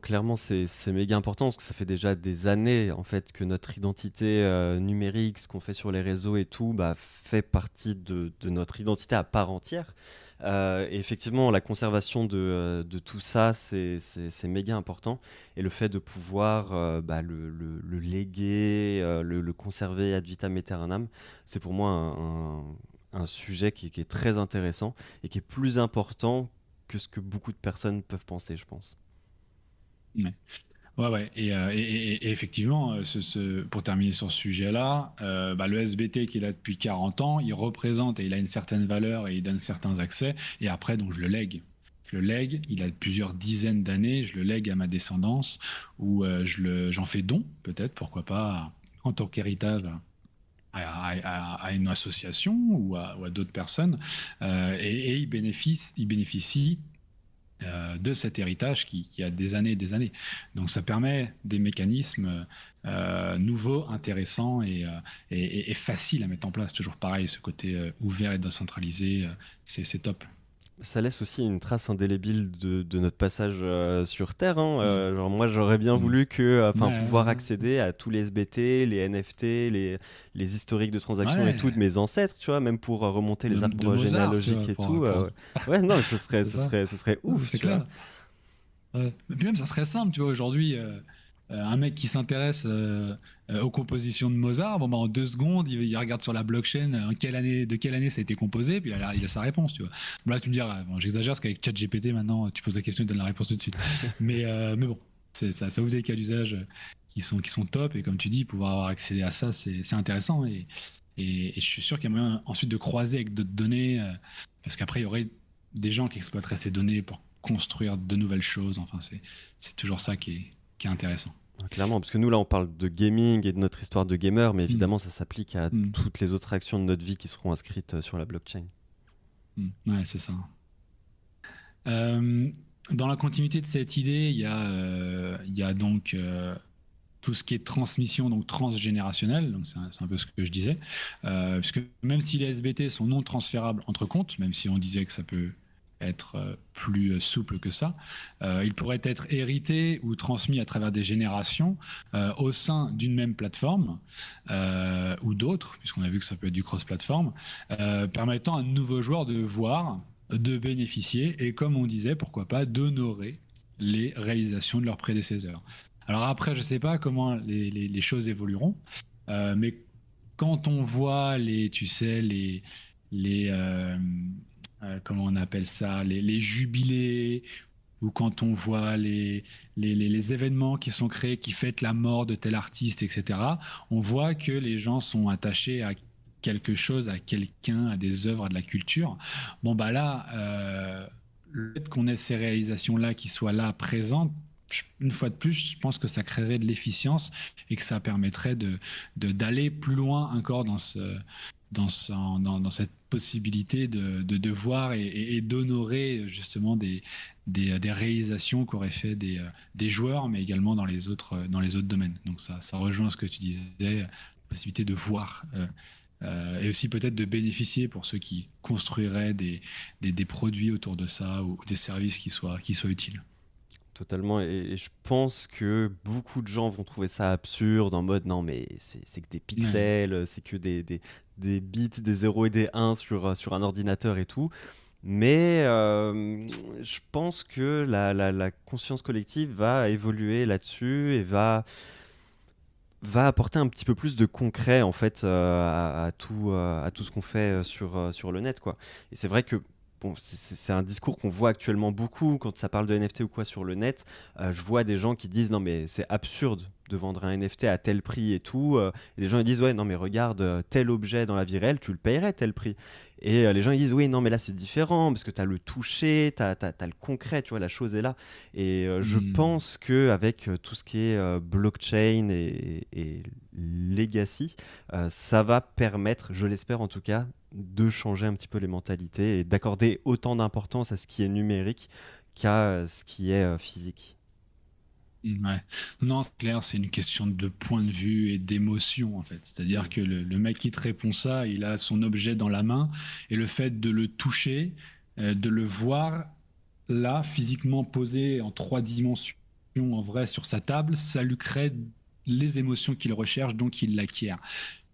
clairement, c'est méga important parce que ça fait déjà des années en fait que notre identité euh, numérique, ce qu'on fait sur les réseaux et tout, bah, fait partie de, notre identité à part entière. Euh, et effectivement, la conservation de, euh, tout ça, c'est méga important. Et le fait de pouvoir euh, bah, le, léguer, le, conserver ad vitam aeternam, c'est pour moi un, sujet qui, est très intéressant et qui est plus important que ce que beaucoup de personnes peuvent penser, je pense. Ouais, ouais. Euh, et, effectivement, euh, pour terminer sur ce sujet-là, euh, bah, le SBT qui est là depuis 40 ans, il représente et il a une certaine valeur et il donne certains accès. Et après, donc, je le lègue. Je le lègue, il a plusieurs dizaines d'années, je le lègue à ma descendance ou je j'en fais don, peut-être, pourquoi pas, en tant qu'héritage. À, une association ou à, d'autres personnes et, et il bénéficie, il bénéficie euh, de cet héritage qui, a des années et des années. Donc ça permet des mécanismes euh, nouveaux, intéressants euh, et, et, faciles à mettre en place. Toujours pareil, ce côté ouvert et décentralisé, c'est top ça laisse aussi une trace indélébile de, notre passage euh, sur Terre. Hein. Euh, mm. genre, moi, j'aurais bien mm. voulu que, enfin, pouvoir accéder à tous les SBT, les NFT, les, les historiques de transactions et tout de mes ancêtres, tu vois, même pour remonter les arbres généalogiques et tout. ouais, non, ce serait, ce serait, ce serait ouf. C'est clair. Mais puis même, ça serait simple, tu vois, aujourd'hui. Euh, un mec qui s'intéresse euh, euh, aux compositions de Mozart, bon, bah, en deux secondes, il, regarde sur la blockchain en quelle année, de quelle année ça a été composé, puis il a, sa réponse. Tu vois. là, tu me diras, bon, j'exagère parce qu'avec ChatGPT, maintenant, tu poses la question, il donne la réponse tout de suite. mais, mais bon, ça, ça ouvre des cas d'usage qui sont, qui sont top, et comme tu dis, pouvoir avoir accédé à ça, c'est intéressant. Et, et, je suis sûr qu'il y a moyen ensuite de croiser avec d'autres données, parce qu'après, il y aurait des gens qui exploiteraient ces données pour construire de nouvelles choses. Enfin, c'est toujours ça qui est, qui est intéressant. Clairement, parce que nous là on parle de gaming et de notre histoire de gamer, mais évidemment mm. ça s'applique à mm. toutes les autres actions de notre vie qui seront inscrites euh, sur la blockchain. Mm. Ouais, c'est ça. dans la continuité de cette idée, il y a, il y a donc tout ce qui est transmission donc transgénérationnelle, donc c'est un, peu ce que je disais, euh, puisque même si les SBT sont non transférables entre comptes, même si on disait que ça peut être euh, plus souple que ça, euh, ils pourraient être hérités ou transmis à travers des générations au sein d'une même plateforme ou d'autres, puisqu'on a vu que ça peut être du cross-platform, permettant à un nouveau joueur de voir, de bénéficier et, comme on disait, pourquoi pas, d'honorer les réalisations de leurs prédécesseurs. Alors après, je ne sais pas comment les, choses évolueront, euh, mais quand on voit les, tu sais, les, les euh, euh, comment on appelle ça, les, jubilés, ou quand on voit les, les, événements qui sont créés, qui fêtent la mort de tel artiste, etc., on voit que les gens sont attachés à quelque chose, à quelqu'un, à des œuvres, à de la culture. Bon, bah là, le fait qu'on ait ces réalisations-là qui soient là, présentes, une fois de plus, je pense que ça créerait de l'efficience et que ça permettrait de d'aller plus loin encore dans ce dans, dans, dans cette possibilité de, de, voir et, d'honorer justement des, des, des réalisations qu'auraient fait des, des joueurs, mais également dans les autres, dans les autres domaines. Donc ça, ça rejoint ce que tu disais, la possibilité de voir euh, euh, et aussi peut-être de bénéficier pour ceux qui construiraient des, des, des, produits autour de ça ou des services qui soient, qui soient utiles totalement. Et, je pense que beaucoup de gens vont trouver ça absurde en mode non, mais c'est que des pixels, c'est que des, des, des, bits, des 0 et des 1 sur, sur un ordinateur et tout. Mais euh, je pense que la, la, conscience collective va évoluer là-dessus et va, va apporter un petit peu plus de concret en fait euh, à, tout, euh, à tout ce qu'on fait sur, sur le net. Quoi. Et c'est vrai que c'est un discours qu'on voit actuellement beaucoup quand ça parle de NFT ou quoi sur le net. Euh, je vois des gens qui disent non mais c'est absurde de vendre un NFT à tel prix et tout. Euh, et les gens ils disent ouais non mais regarde euh, tel objet dans la vie réelle, tu le payerais tel prix. Et euh, les gens ils disent oui non mais là c'est différent parce que tu as le toucher, tu as, le concret, tu vois la chose est là. Et je hmm. pense que avec tout ce qui est blockchain et, et legacy, ça va permettre, je l'espère en tout cas, de changer un petit peu les mentalités et d'accorder autant d'importance à ce qui est numérique qu'à ce qui est physique. Ouais. Non, c'est clair, c'est une question de point de vue et d'émotion en fait. C'est-à-dire que le, mec qui te répond ça, il a son objet dans la main et le fait de le toucher, euh, de le voir là, physiquement posé en trois dimensions en vrai sur sa table, ça lui crée les émotions qu'il recherche, donc il l'acquiert.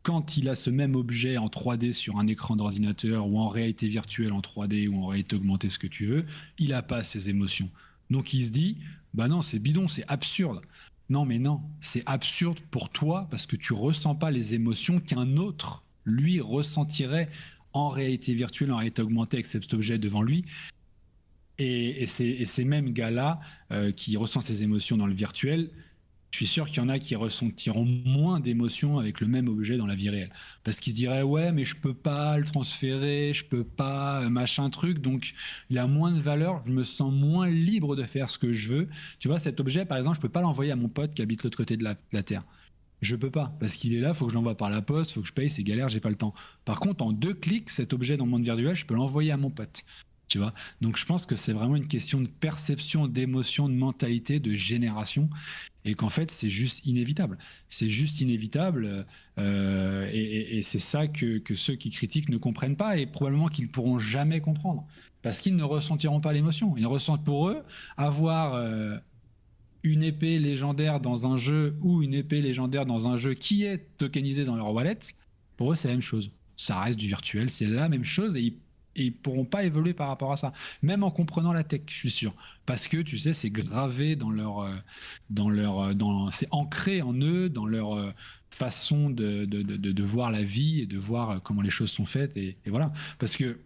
Quand il a ce même objet en 3D sur un écran d'ordinateur ou en réalité virtuelle en 3D ou en réalité augmentée, ce que tu veux, il n'a pas ces émotions. Donc il se dit, bah non, c'est bidon, c'est absurde. Non, mais non, c'est absurde pour toi parce que tu ressens pas les émotions qu'un autre, lui, ressentirait en réalité virtuelle, en réalité augmentée avec cet objet devant lui. Et, et ces, mêmes gars-là euh, qui ressentent ces émotions dans le virtuel, je suis sûr qu'il y en a qui ressentiront moins d'émotions avec le même objet dans la vie réelle. Parce qu'ils se diraient, ouais, mais je peux pas le transférer, je peux pas, euh, machin truc, donc il a moins de valeur, je me sens moins libre de faire ce que je veux. Tu vois, cet objet, par exemple, je peux pas l'envoyer à mon pote qui habite l'autre côté de la, Terre. Je peux pas, parce qu'il est là, faut que je l'envoie par la poste, faut que je paye, c'est galère, j'ai pas le temps. Par contre, en deux clics, cet objet dans le monde virtuel, je peux l'envoyer à mon pote. Tu vois Donc je pense que c'est vraiment une question de perception, d'émotion, de mentalité, de génération et qu'en fait c'est juste inévitable. C'est juste inévitable euh, et, c'est ça que, ceux qui critiquent ne comprennent pas et probablement qu'ils ne pourront jamais comprendre parce qu'ils ne ressentiront pas l'émotion. Ils ressentent pour eux avoir euh, une épée légendaire dans un jeu ou une épée légendaire dans un jeu qui est tokenisé dans leur wallet. Pour eux c'est la même chose. Ça reste du virtuel, c'est la même chose et ils et ils pourront pas évoluer par rapport à ça, même en comprenant la tech, je suis sûr, parce que tu sais, c'est gravé dans leur, euh, dans leur, euh, dans, c'est ancré en eux, dans leur euh, façon de, de, de, voir la vie et de voir comment les choses sont faites, et, voilà. Parce que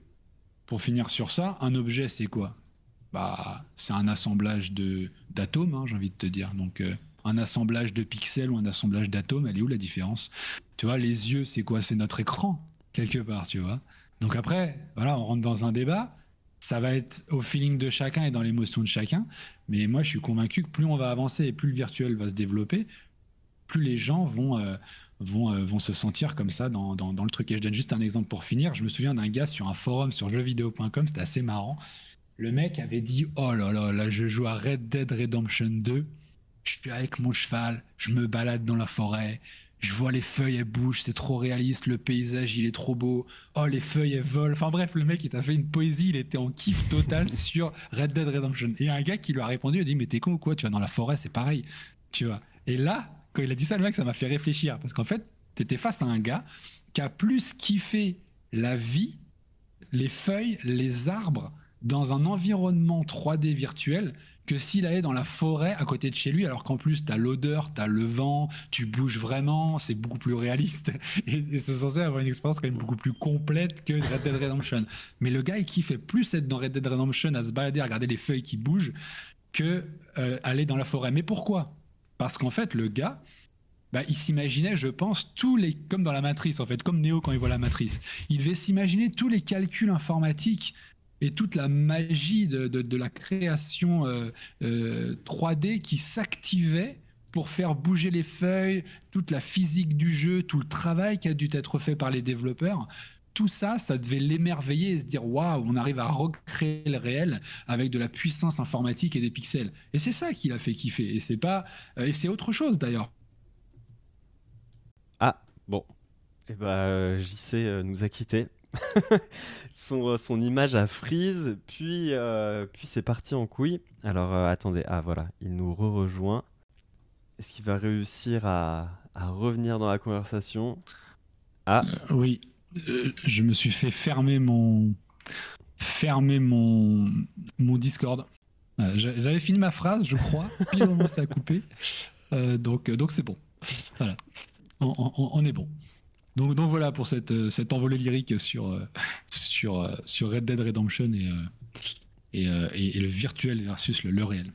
pour finir sur ça, un objet, c'est quoi? Bah, c'est un assemblage de d'atomes, hein, j'ai envie de te dire. Donc un assemblage de pixels ou un assemblage d'atomes, elle est où la différence? Tu vois, les yeux, c'est quoi? C'est notre écran quelque part, tu vois? Donc après, voilà, on rentre dans un débat. Ça va être au feeling de chacun et dans l'émotion de chacun. Mais moi, je suis convaincu que plus on va avancer et plus le virtuel va se développer, plus les gens vont, euh, euh, se sentir comme ça dans, dans, le truc. Et je donne juste un exemple pour finir. Je me souviens d'un gars sur un forum sur jeuxvideo.com, c'était assez marrant. Le mec avait dit Oh là là, là, je joue à Red Dead Redemption 2. Je suis avec mon cheval, je me balade dans la forêt, je vois les feuilles, elles bougent, c'est trop réaliste, le paysage, il est trop beau. Oh, les feuilles, elles volent. Enfin bref, le mec, il t'a fait une poésie, il était en kiff total sur Red Dead Redemption. Et un gars qui lui a répondu, il a dit, mais t'es con ou quoi? Tu vas dans la forêt, c'est pareil. Tu vois. Et là, quand il a dit ça, le mec, ça m'a fait réfléchir. Parce qu'en fait, t'étais face à un gars qui a plus kiffé la vie, les feuilles, les arbres, dans un environnement 3D virtuel que s'il allait dans la forêt à côté de chez lui, alors qu'en plus, tu as l'odeur, tu as le vent, tu bouges vraiment, c'est beaucoup plus réaliste. Et, c'est censé avoir une expérience quand même beaucoup plus complète que Red Dead Redemption. Mais le gars, il kiffait plus être dans Red Dead Redemption à se balader, à regarder les feuilles qui bougent, que euh, aller dans la forêt. Mais pourquoi? Parce qu'en fait, le gars, bah, il s'imaginait, je pense, tous les, comme dans la matrice, en fait, comme Neo quand il voit la matrice, il devait s'imaginer tous les calculs informatiques et toute la magie de, la création 3D euh, euh, qui s'activait pour faire bouger les feuilles, toute la physique du jeu, tout le travail qui a dû être fait par les développeurs. Tout ça, ça devait l'émerveiller et se dire waouh, on arrive à recréer le réel avec de la puissance informatique et des pixels. Et c'est ça qui l'a fait kiffer. Et c'est pas, euh, et c'est autre chose d'ailleurs. Ah bon, eh ben JC nous a quittés. son, son, image a freeze, puis, euh, puis c'est parti en couille. Alors euh, attendez, ah voilà, il nous re-rejoint. Est-ce qu'il va réussir à, à, revenir dans la conversation? Ah euh, Oui, je me suis fait fermer mon, fermer mon, mon Discord. J'avais fini ma phrase, je crois, puis au moment ça a coupé. donc donc c'est bon. Voilà, on est bon. Donc, donc voilà pour cette, euh, cette envolée lyrique sur, euh, sur, euh, sur Red Dead Redemption et, et, et, le virtuel versus le, le réel.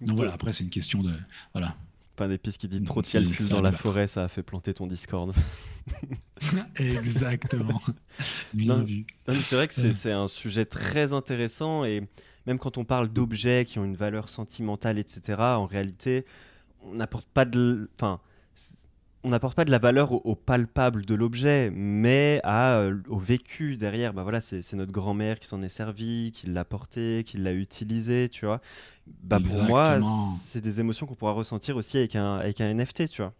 Donc voilà, après c'est une question de... Voilà. Pas d'épice qui dit trop de calcul dans la forêt, ça a fait planter ton Discord. Exactement. Bien vu. C'est vrai que c'est un sujet très intéressant et même quand on parle d'objets qui ont une valeur sentimentale, etc., en réalité, on n'apporte pas de... Enfin, on n'apporte pas de la valeur au, palpable de l'objet, mais à, euh, au vécu derrière. Bah voilà, c'est notre grand-mère qui s'en est servie, qui l'a porté, qui l'a utilisé, tu vois. Bah pour moi, c'est des émotions qu'on pourra ressentir aussi avec un, avec un NFT, tu vois.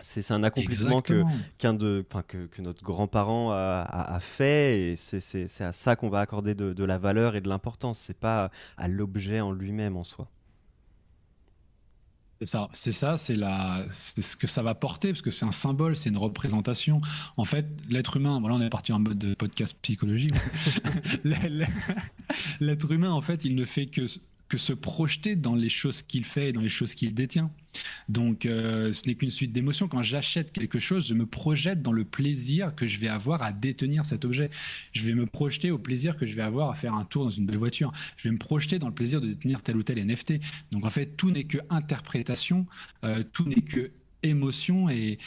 C'est un accomplissement que, de, que, que, notre grand-parent a, a, fait et c'est à ça qu'on va accorder de, de, la valeur et de l'importance. C'est pas à l'objet en lui-même en soi. C'est ça, c'est ça, c'est la, c'est ce que ça va porter parce que c'est un symbole, c'est une représentation. En fait, l'être humain, voilà, on est parti en mode de podcast psychologique. l'être humain, en fait, il ne fait que que se projeter dans les choses qu'il fait et dans les choses qu'il détient. Donc, euh, ce n'est qu'une suite d'émotions. Quand j'achète quelque chose, je me projette dans le plaisir que je vais avoir à détenir cet objet. Je vais me projeter au plaisir que je vais avoir à faire un tour dans une belle voiture. Je vais me projeter dans le plaisir de détenir tel ou tel NFT. Donc, en fait, tout n'est que interprétation, euh, tout n'est que émotion et,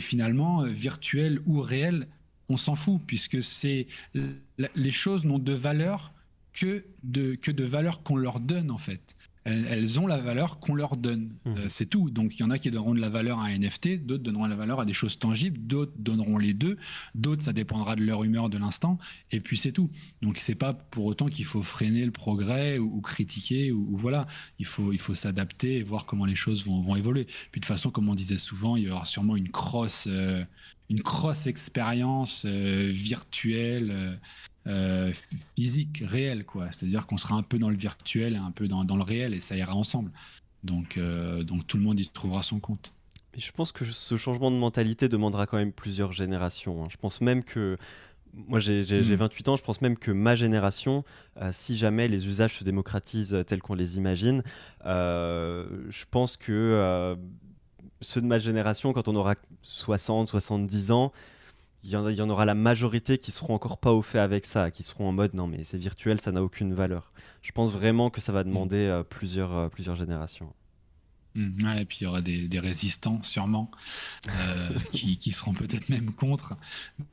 finalement, euh, virtuel ou réel, on s'en fout puisque c'est les choses n'ont de valeur que de, que de valeur qu'on leur donne en fait. Elles, ont la valeur qu'on leur donne. Mmh. Euh, c'est tout. Donc il y en a qui donneront de la valeur à un NFT, d'autres donneront de la valeur à des choses tangibles, d'autres donneront les deux, d'autres ça dépendra de leur humeur de l'instant, et puis c'est tout. Donc c'est pas pour autant qu'il faut freiner le progrès ou, critiquer, ou, voilà. Il faut, il faut s'adapter et voir comment les choses vont, vont évoluer. Puis de toute façon, comme on disait souvent, il y aura sûrement une cross, euh, une cross expérience euh, virtuelle euh, physique, réel, quoi. C'est-à-dire qu'on sera un peu dans le virtuel un peu dans, le réel et ça ira ensemble. Donc, euh, donc tout le monde y trouvera son compte. je pense que ce changement de mentalité demandera quand même plusieurs générations. Hein. Je pense même que moi, j'ai 28 hmm. ans, je pense même que ma génération, euh, si jamais les usages se démocratisent tels qu'on les imagine, je pense que ceux de ma génération, quand on aura 60, 70 ans, il y, en, aura la majorité qui seront encore pas au fait avec ça, qui seront en mode non mais c'est virtuel, ça n'a aucune valeur. Je pense vraiment que ça va demander mm. euh, plusieurs, euh, plusieurs générations. Mm. et puis il y aura des, résistants sûrement euh, qui, seront peut-être même contre.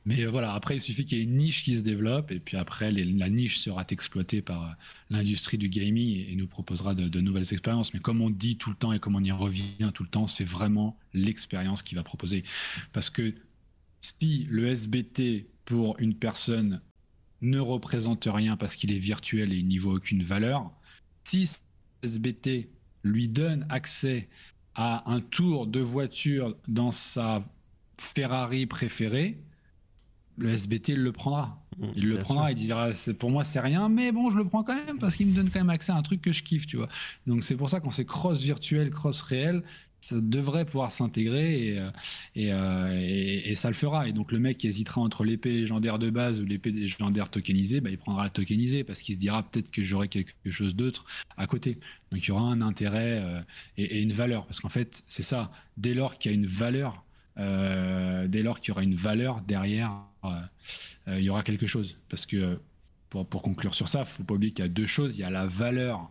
Mais voilà, après il suffit qu'il y ait une niche qui se développe et puis après la niche sera exploitée par l'industrie du gaming et, nous proposera de, de, nouvelles expériences. Mais comme on dit tout le temps et comme on y revient tout le temps, c'est vraiment l'expérience qui va proposer. Parce que si le SBT pour une personne ne représente rien parce qu'il est virtuel et il n'y vaut aucune valeur. Si SBT lui donne accès à un tour de voiture dans sa Ferrari préférée, le SBT il le prendra. Mmh, il le prendra, il dira pour moi c'est rien, mais bon je le prends quand même parce qu'il me donne quand même accès à un truc que je kiffe, tu vois. Donc c'est pour ça qu'on c'est cross virtuel, cross réel, ça devrait pouvoir s'intégrer et, euh, euh, et, et, ça le fera. Et donc le mec qui hésitera entre l'épée légendaire de base ou l'épée légendaire tokenisée, bah, il prendra la tokenisée parce qu'il se dira peut-être que j'aurai quelque chose d'autre à côté. Donc il y aura un intérêt euh, et, une valeur parce qu'en fait c'est ça. Dès lors qu'il y a une valeur, dès lors qu'il y aura une valeur derrière, il y aura quelque chose. Parce que pour, conclure sur ça, faut pas oublier qu'il y a deux choses. Il y a la valeur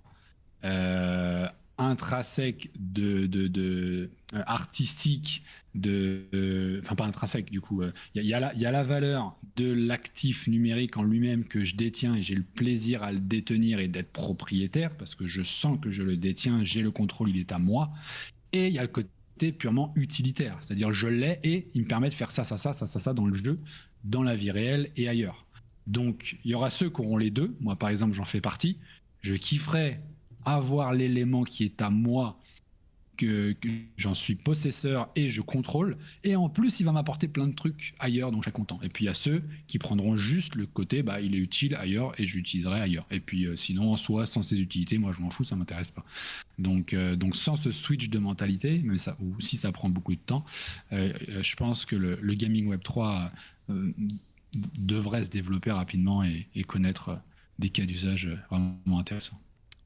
intrinsèque de, de, euh, artistique de enfin pas intrinsèque du coup il euh, y, a, la valeur de l'actif numérique en lui-même que je détiens et j'ai le plaisir à le détenir et d'être propriétaire parce que je sens que je le détiens j'ai le contrôle il est à moi et il y a le côté purement utilitaire. C'est-à-dire je l'ai et il me permet de faire ça ça ça ça ça ça dans le jeu dans la vie réelle et ailleurs. Donc il y aura ceux qui auront les deux. Moi par exemple j'en fais partie. Je kifferais avoir l'élément qui est à moi, que, j'en suis possesseur et je contrôle. Et en plus, il va m'apporter plein de trucs ailleurs, donc je suis content. Et puis il y a ceux qui prendront juste le côté, bah, il est utile ailleurs et j'utiliserai ailleurs. Et puis euh, sinon, en soi, sans ses utilités, moi je m'en fous, ça m'intéresse pas. Donc, euh, donc sans ce switch de mentalité, même ça, ou si ça prend beaucoup de temps, euh, je pense que le, gaming Web 3 devrait se développer rapidement et connaître des cas d'usage vraiment intéressants.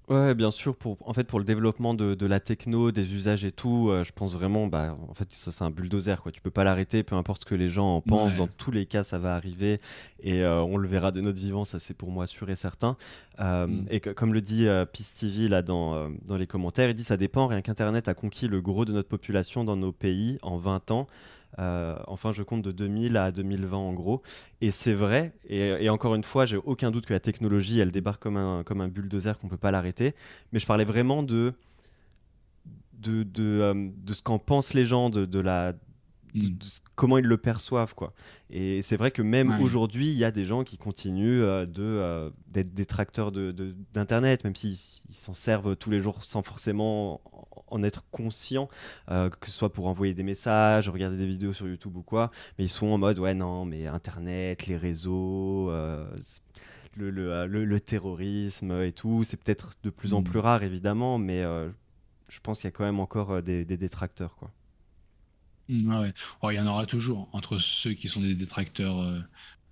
Ouais, bien sûr. Pour, en fait, pour le développement de, de la techno, des usages et tout, euh, je pense vraiment, bah, en fait, ça c'est un bulldozer, quoi. Tu peux pas l'arrêter, peu importe ce que les gens en pensent. Dans tous les cas, ça va arriver et euh, on le verra de notre vivant. Ça, c'est pour moi sûr et certain. Euh, mm. Et comme le dit Peace TV là dans, dans les commentaires, il dit ça dépend. Rien qu'Internet a conquis le gros de notre population dans nos pays en 20 ans. Euh, enfin, je compte de 2000 à 2020 en gros. Et c'est vrai. Et, encore une fois, j'ai aucun doute que la technologie, elle débarque comme un, comme un bulldozer qu'on peut pas l'arrêter. Mais je parlais vraiment de de, de, euh, de ce qu'en pensent les gens, de, de la Mm. comment ils le perçoivent quoi. Et c'est vrai que même aujourd'hui, il y a des gens qui continuent euh, de euh, d'être détracteurs de d'internet, même s'ils s'en servent tous les jours sans forcément en être conscients, euh, que ce soit pour envoyer des messages, regarder des vidéos sur YouTube ou quoi. Mais ils sont en mode ouais non, mais internet, les réseaux. Le, le, le, terrorisme et tout, c'est peut-être de plus en mm. plus rare évidemment, mais je pense qu'il y a quand même encore des, des détracteurs. Quoi. Mm, oh, il y en aura toujours entre ceux qui sont des détracteurs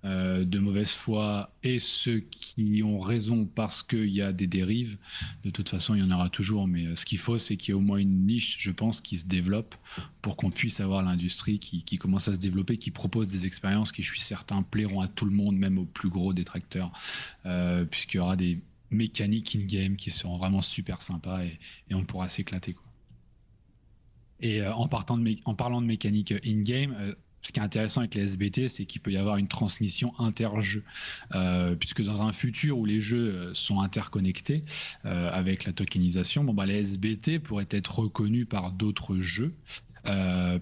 euh, euh, de mauvaise foi et ceux qui ont raison parce qu'il y a des dérives. De toute façon, il y en aura toujours. Mais euh, ce qu'il faut, c'est qu'il y ait au moins une niche, je pense, qui se développe pour qu'on puisse avoir l'industrie qui, commence à se développer, qui propose des expériences qui, je suis certain, plairont à tout le monde, même aux plus gros détracteurs, puisqu'il y aura des mécaniques in-game qui seront vraiment super sympas et, on pourra s'éclater. Et euh, en, parlant de mécanique in-game, euh, ce qui est intéressant avec les SBT, c'est qu'il peut y avoir une transmission inter-jeux. Euh, puisque dans un futur où les jeux sont interconnectés avec la tokenisation, bon, bah, les SBT pourraient être reconnus par d'autres jeux,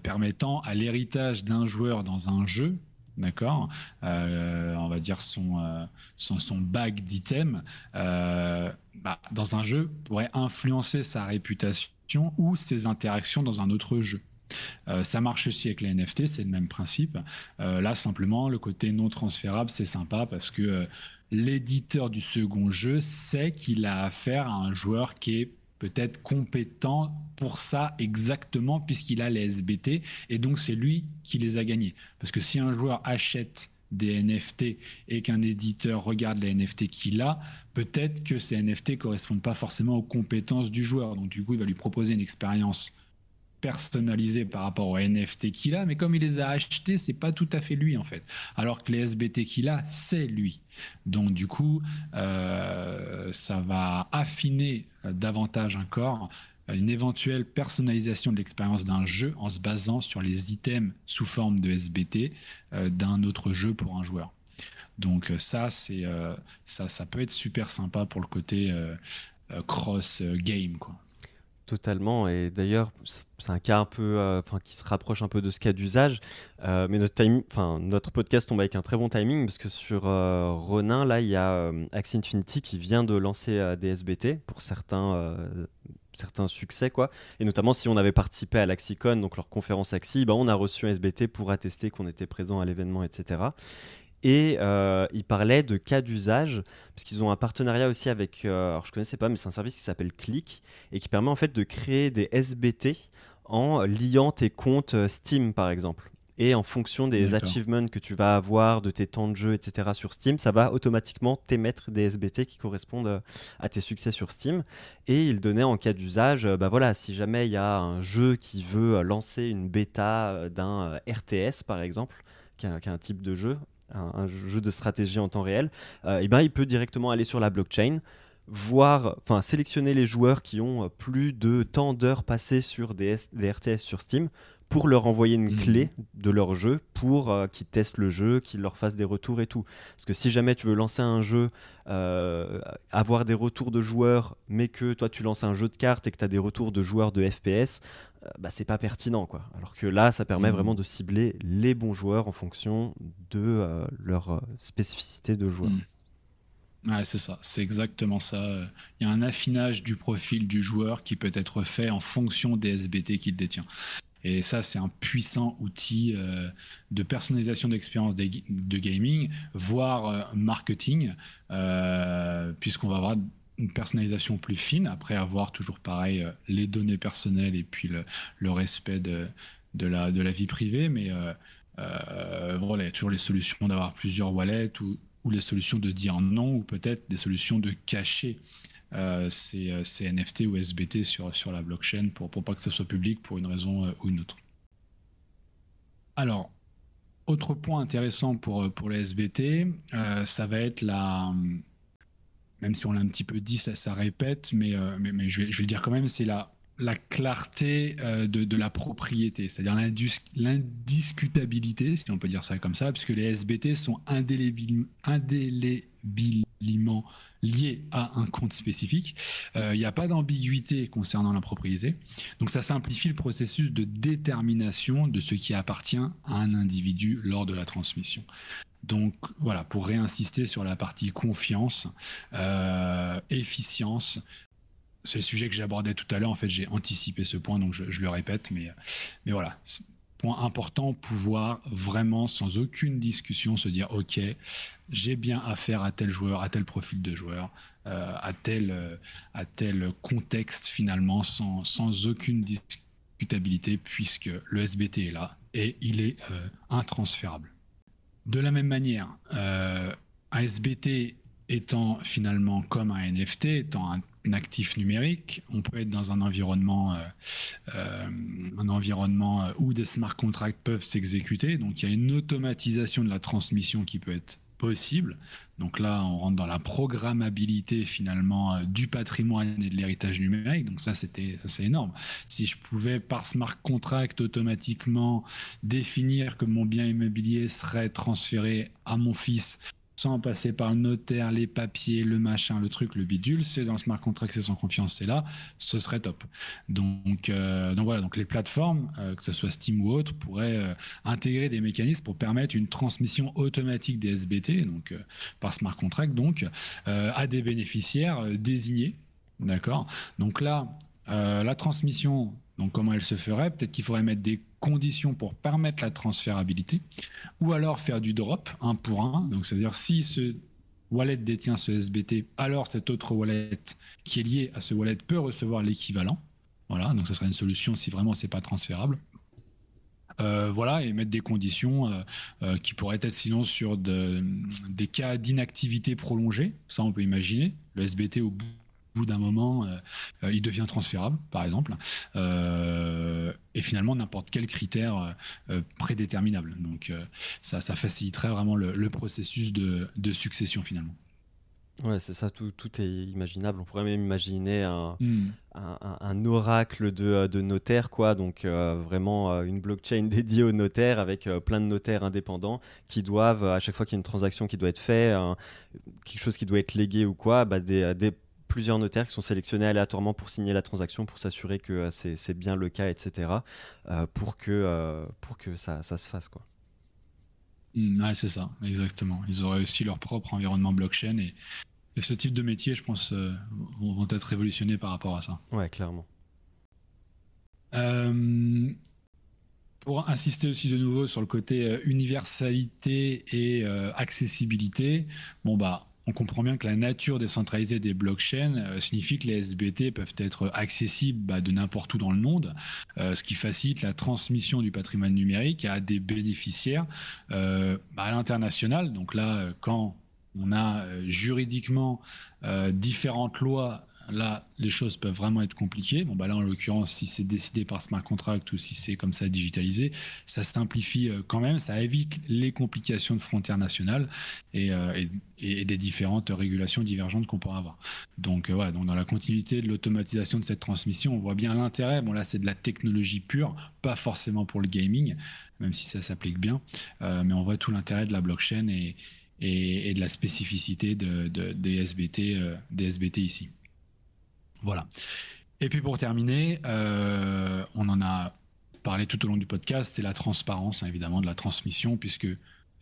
permettant à l'héritage d'un joueur dans un jeu d'accord On va dire son, son, son bag d'items, bah, dans un jeu, pourrait influencer sa réputation ou ses interactions dans un autre jeu. Euh, ça marche aussi avec les NFT, c'est le même principe. Euh, là, simplement, le côté non transférable, c'est sympa parce que euh, l'éditeur du second jeu sait qu'il a affaire à un joueur qui est peut-être compétent pour ça exactement puisqu'il a les SBT et donc c'est lui qui les a gagnés. Parce que si un joueur achète des NFT et qu'un éditeur regarde les NFT qu'il a, peut-être que ces NFT correspondent pas forcément aux compétences du joueur. Donc du coup, il va lui proposer une expérience personnalisée par rapport aux NFT qu'il a, mais comme il les a achetés, c'est pas tout à fait lui en fait. Alors que les SBT qu'il a, c'est lui. Donc du coup, euh, ça va affiner davantage encore une éventuelle personnalisation de l'expérience d'un jeu en se basant sur les items sous forme de SBT euh, d'un autre jeu pour un joueur. Donc euh, ça, c'est euh, ça, ça peut être super sympa pour le côté cross game, quoi. Totalement. Et d'ailleurs, c'est un cas un peu, euh, qui se rapproche un peu de ce cas d'usage. Euh, mais notre, podcast tombe avec un très bon timing parce que sur euh, Ronin, là, il y a Axie Infinity qui vient de lancer des SBT pour certains, succès, quoi. Et notamment, si on avait participé à l'Axicon, donc leur conférence Axie, bah, on a reçu un SBT pour attester qu'on était présent à l'événement, etc. Et euh, ils parlaient de cas d'usage, parce qu'ils ont un partenariat aussi avec, euh, alors je connaissais pas, mais c'est un service qui s'appelle Click, et qui permet en fait de créer des SBT en liant tes comptes euh, Steam, par exemple. Et en fonction des achievements que tu vas avoir, de tes temps de jeu, etc. sur Steam, ça va automatiquement t'émettre des SBT qui correspondent euh, à tes succès sur Steam. Et il donnait en cas d'usage, bah voilà, si jamais il y a un jeu qui veut lancer une bêta d'un RTS, par exemple, qui est un type de jeu, un, jeu de stratégie en temps réel, euh, et ben, il peut directement aller sur la blockchain, voir, sélectionner les joueurs qui ont plus de tant d'heures passées sur des, RTS sur Steam pour leur envoyer une mmh. clé de leur jeu pour euh, qu'ils testent le jeu, qu'ils leur fassent des retours et tout. Parce que si jamais tu veux lancer un jeu, avoir des retours de joueurs, mais que toi tu lances un jeu de cartes et que tu as des retours de joueurs de FPS, euh, bah, c'est pas pertinent. Quoi. Alors que là, ça permet mmh. vraiment de cibler les bons joueurs en fonction de euh, leur euh, spécificité de joueur. Mmh. Ouais, c'est ça, c'est exactement ça. Il y a un affinage du profil du joueur qui peut être fait en fonction des SBT qu'il détient. Et ça, c'est un puissant outil de personnalisation d'expérience de gaming, voire marketing, puisqu'on va avoir une personnalisation plus fine, après avoir toujours pareil euh, les données personnelles et puis le, respect de, la, vie privée, mais euh, euh, voilà, il y a toujours les solutions d'avoir plusieurs wallets ou, les solutions de dire non, ou peut-être des solutions de cacher ces, NFT ou SBT sur, sur la blockchain pour, pour pas que ça soit public pour une raison ou une autre. Alors, autre point intéressant pour, pour les SBT, ça va être la même si on l'a un petit peu dit, ça, ça répète, mais, euh, mais, mais je, vais, je, vais, le dire quand même, c'est la, la clarté euh, de, la propriété, c'est-à-dire l'indiscutabilité, si on peut dire ça comme ça, puisque les SBT sont indélébilement liés à un compte spécifique. Euh, il n'y a pas d'ambiguïté concernant la propriété. Donc ça simplifie le processus de détermination de ce qui appartient à un individu lors de la transmission. Donc voilà, pour réinsister sur la partie confiance, euh, efficience, c'est le sujet que abordé tout à l'heure. En fait, j'ai anticipé ce point, donc je, le répète, mais, voilà. Point important, pouvoir vraiment, sans aucune discussion, se dire Ok, j'ai bien affaire à tel joueur, à tel profil de joueur, euh, à, tel, à tel contexte finalement, sans, aucune discutabilité, puisque le SBT est là et il est euh, intransférable. De la même manière, euh, un SBT étant finalement comme un NFT, étant un, actif numérique, on peut être dans un environnement, euh, euh, environnement où des smart contracts peuvent s'exécuter. Donc il y a une automatisation de la transmission qui peut être possible. Donc là, on rentre dans la programmabilité finalement euh, du patrimoine et de l'héritage numérique. Donc ça, c'était ça, c'est énorme. Si je pouvais par smart contract automatiquement définir que mon bien immobilier serait transféré à mon fils sans passer par le notaire, les papiers, le machin, le truc, le bidule, c'est dans le smart contract, c'est sans confiance, c'est là, ce serait top. Donc, euh, donc voilà, donc les plateformes, euh, que ce soit Steam ou autre, pourraient euh, intégrer des mécanismes pour permettre une transmission automatique des SBT, donc par smart contract, donc à des bénéficiaires désignés. D'accord? Donc là, la transmission, donc comment elle se ferait? Peut-être qu'il faudrait mettre des conditions pour permettre la transférabilité, ou alors faire du drop un pour un. Donc c'est-à-dire si ce wallet détient ce SBT, alors cet autre wallet qui est lié à ce wallet peut recevoir l'équivalent. Voilà, donc ça serait une solution si vraiment c'est pas transférable. Euh, voilà, et mettre des conditions euh, euh, qui pourraient être sinon sur de, des cas d'inactivité prolongée. Ça, on peut imaginer. Le SBT au bout bout d'un moment, euh, euh, il devient transférable, par exemple, euh, et finalement n'importe quel critère prédéterminable. Donc ça, ça, faciliterait vraiment le, processus de, succession finalement. Ouais, c'est ça, tout, tout, est imaginable. On pourrait même imaginer un, hmm. un, oracle de, de, notaire, quoi. Donc, vraiment une blockchain dédiée aux notaires avec plein de notaires indépendants qui doivent, à chaque fois qu'il y a une transaction qui doit être faite, quelque chose qui doit être légué ou quoi, bah, des, des plusieurs notaires qui sont sélectionnés aléatoirement pour signer la transaction, pour s'assurer que c'est bien le cas, etc., pour que, pour que ça, ça se fasse. Quoi. Mmh, c'est ça, exactement. Ils auraient aussi leur propre environnement blockchain et, ce type de métier, je pense, vont, être révolutionnés par rapport à ça. Ouais, clairement. Euh, pour insister aussi de nouveau sur le côté euh, universalité et euh, accessibilité, bon bah on comprend bien que la nature décentralisée des blockchains signifie que les SBT peuvent être accessibles bah, de n'importe où dans le monde, ce qui facilite la transmission du patrimoine numérique à des bénéficiaires bah, à l'international. Donc là, quand on a juridiquement différentes lois là, les choses peuvent vraiment être compliquées. Bon, bah là, en l'occurrence, si c'est décidé par smart contract ou si c'est comme ça digitalisé, ça simplifie euh, quand même, ça évite les complications de frontières nationales et, euh, des différentes régulations divergentes qu'on pourra avoir. Donc, voilà, euh, donc dans la continuité de l'automatisation de cette transmission, on voit bien l'intérêt. Bon, là, c'est de la technologie pure, pas forcément pour le gaming, même si ça s'applique bien, mais on voit tout l'intérêt de la blockchain et, de la spécificité des SBT ici. Voilà. Et puis pour terminer, euh, on en a parlé tout au long du podcast, c'est la transparence hein, évidemment de la transmission, puisque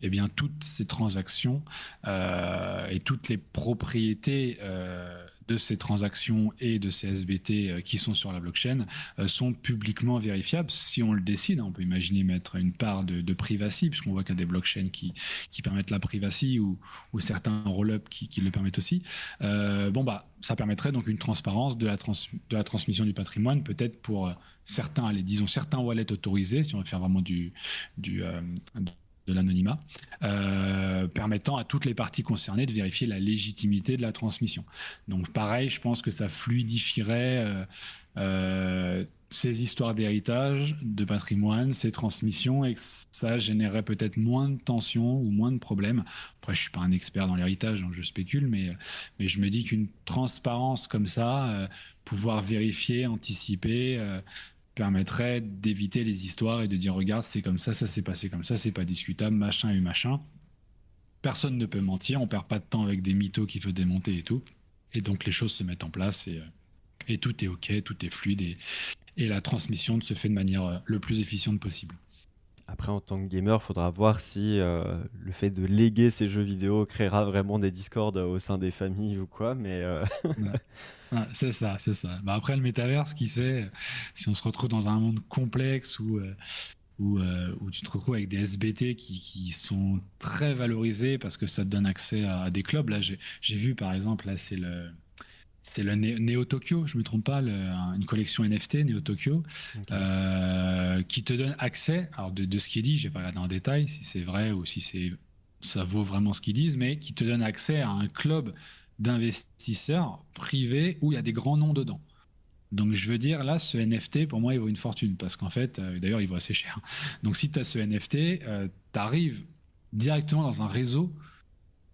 eh bien, toutes ces transactions euh, et toutes les propriétés euh, de ces transactions et de ces SBT euh, qui sont sur la blockchain euh, sont publiquement vérifiables si on le décide. On peut imaginer mettre une part de, de privacy, puisqu'on voit qu'il y a des blockchains qui, qui permettent la privacy ou, ou certains roll-up qui, le permettent aussi. Euh, bon, bah, ça permettrait donc une transparence de la, de la transmission du patrimoine, peut-être pour certains, disons certains wallets autorisés, si on veut faire vraiment du, de l'anonymat, euh, permettant à toutes les parties concernées de vérifier la légitimité de la transmission. Donc pareil, je pense que ça fluidifierait euh, euh, ces histoires d'héritage, de patrimoine, ces transmissions, et que ça générerait peut-être moins de tensions ou moins de problèmes. Après, je suis pas un expert dans l'héritage, je spécule, mais je me dis qu'une transparence comme ça, pouvoir vérifier, anticiper, permettrait d'éviter les histoires et de dire regarde c'est comme ça, ça s'est passé comme ça, c'est pas discutable, machin et machin. Personne ne peut mentir, on perd pas de temps avec des mythos qu'il faut démonter et tout. Et donc les choses se mettent en place et, euh, tout est ok, tout est fluide et, et la transmission se fait de manière euh, le plus efficiente possible. Après, en tant que gamer, il faudra voir si euh, le fait de léguer ces jeux vidéo créera vraiment des discords au sein des familles ou quoi, mais... c'est ça, c'est ça. Bah après, le métaverse, qui sait, si on se retrouve dans un monde complexe où, euh, euh, où, tu te retrouves avec des SBT qui, qui, sont très valorisés parce que ça te donne accès à, des clubs. Là, j'ai vu, par exemple, là, c'est le. C'est le Neo Tokyo, je me trompe pas, une collection NFT Neo Tokyo, euh, qui te donne accès, alors de, de ce qui est dit, je vais pas regarder en détail si c'est vrai ou si c'est ça vaut vraiment ce qu'ils disent, mais qui te donne accès à un club d'investisseurs privés où il y a des grands noms dedans. Donc je veux dire, là, ce NFT, pour moi, il vaut une fortune, parce qu'en fait, euh, d'ailleurs, il vaut assez cher. Donc si tu as ce NFT, tu arrives directement dans un réseau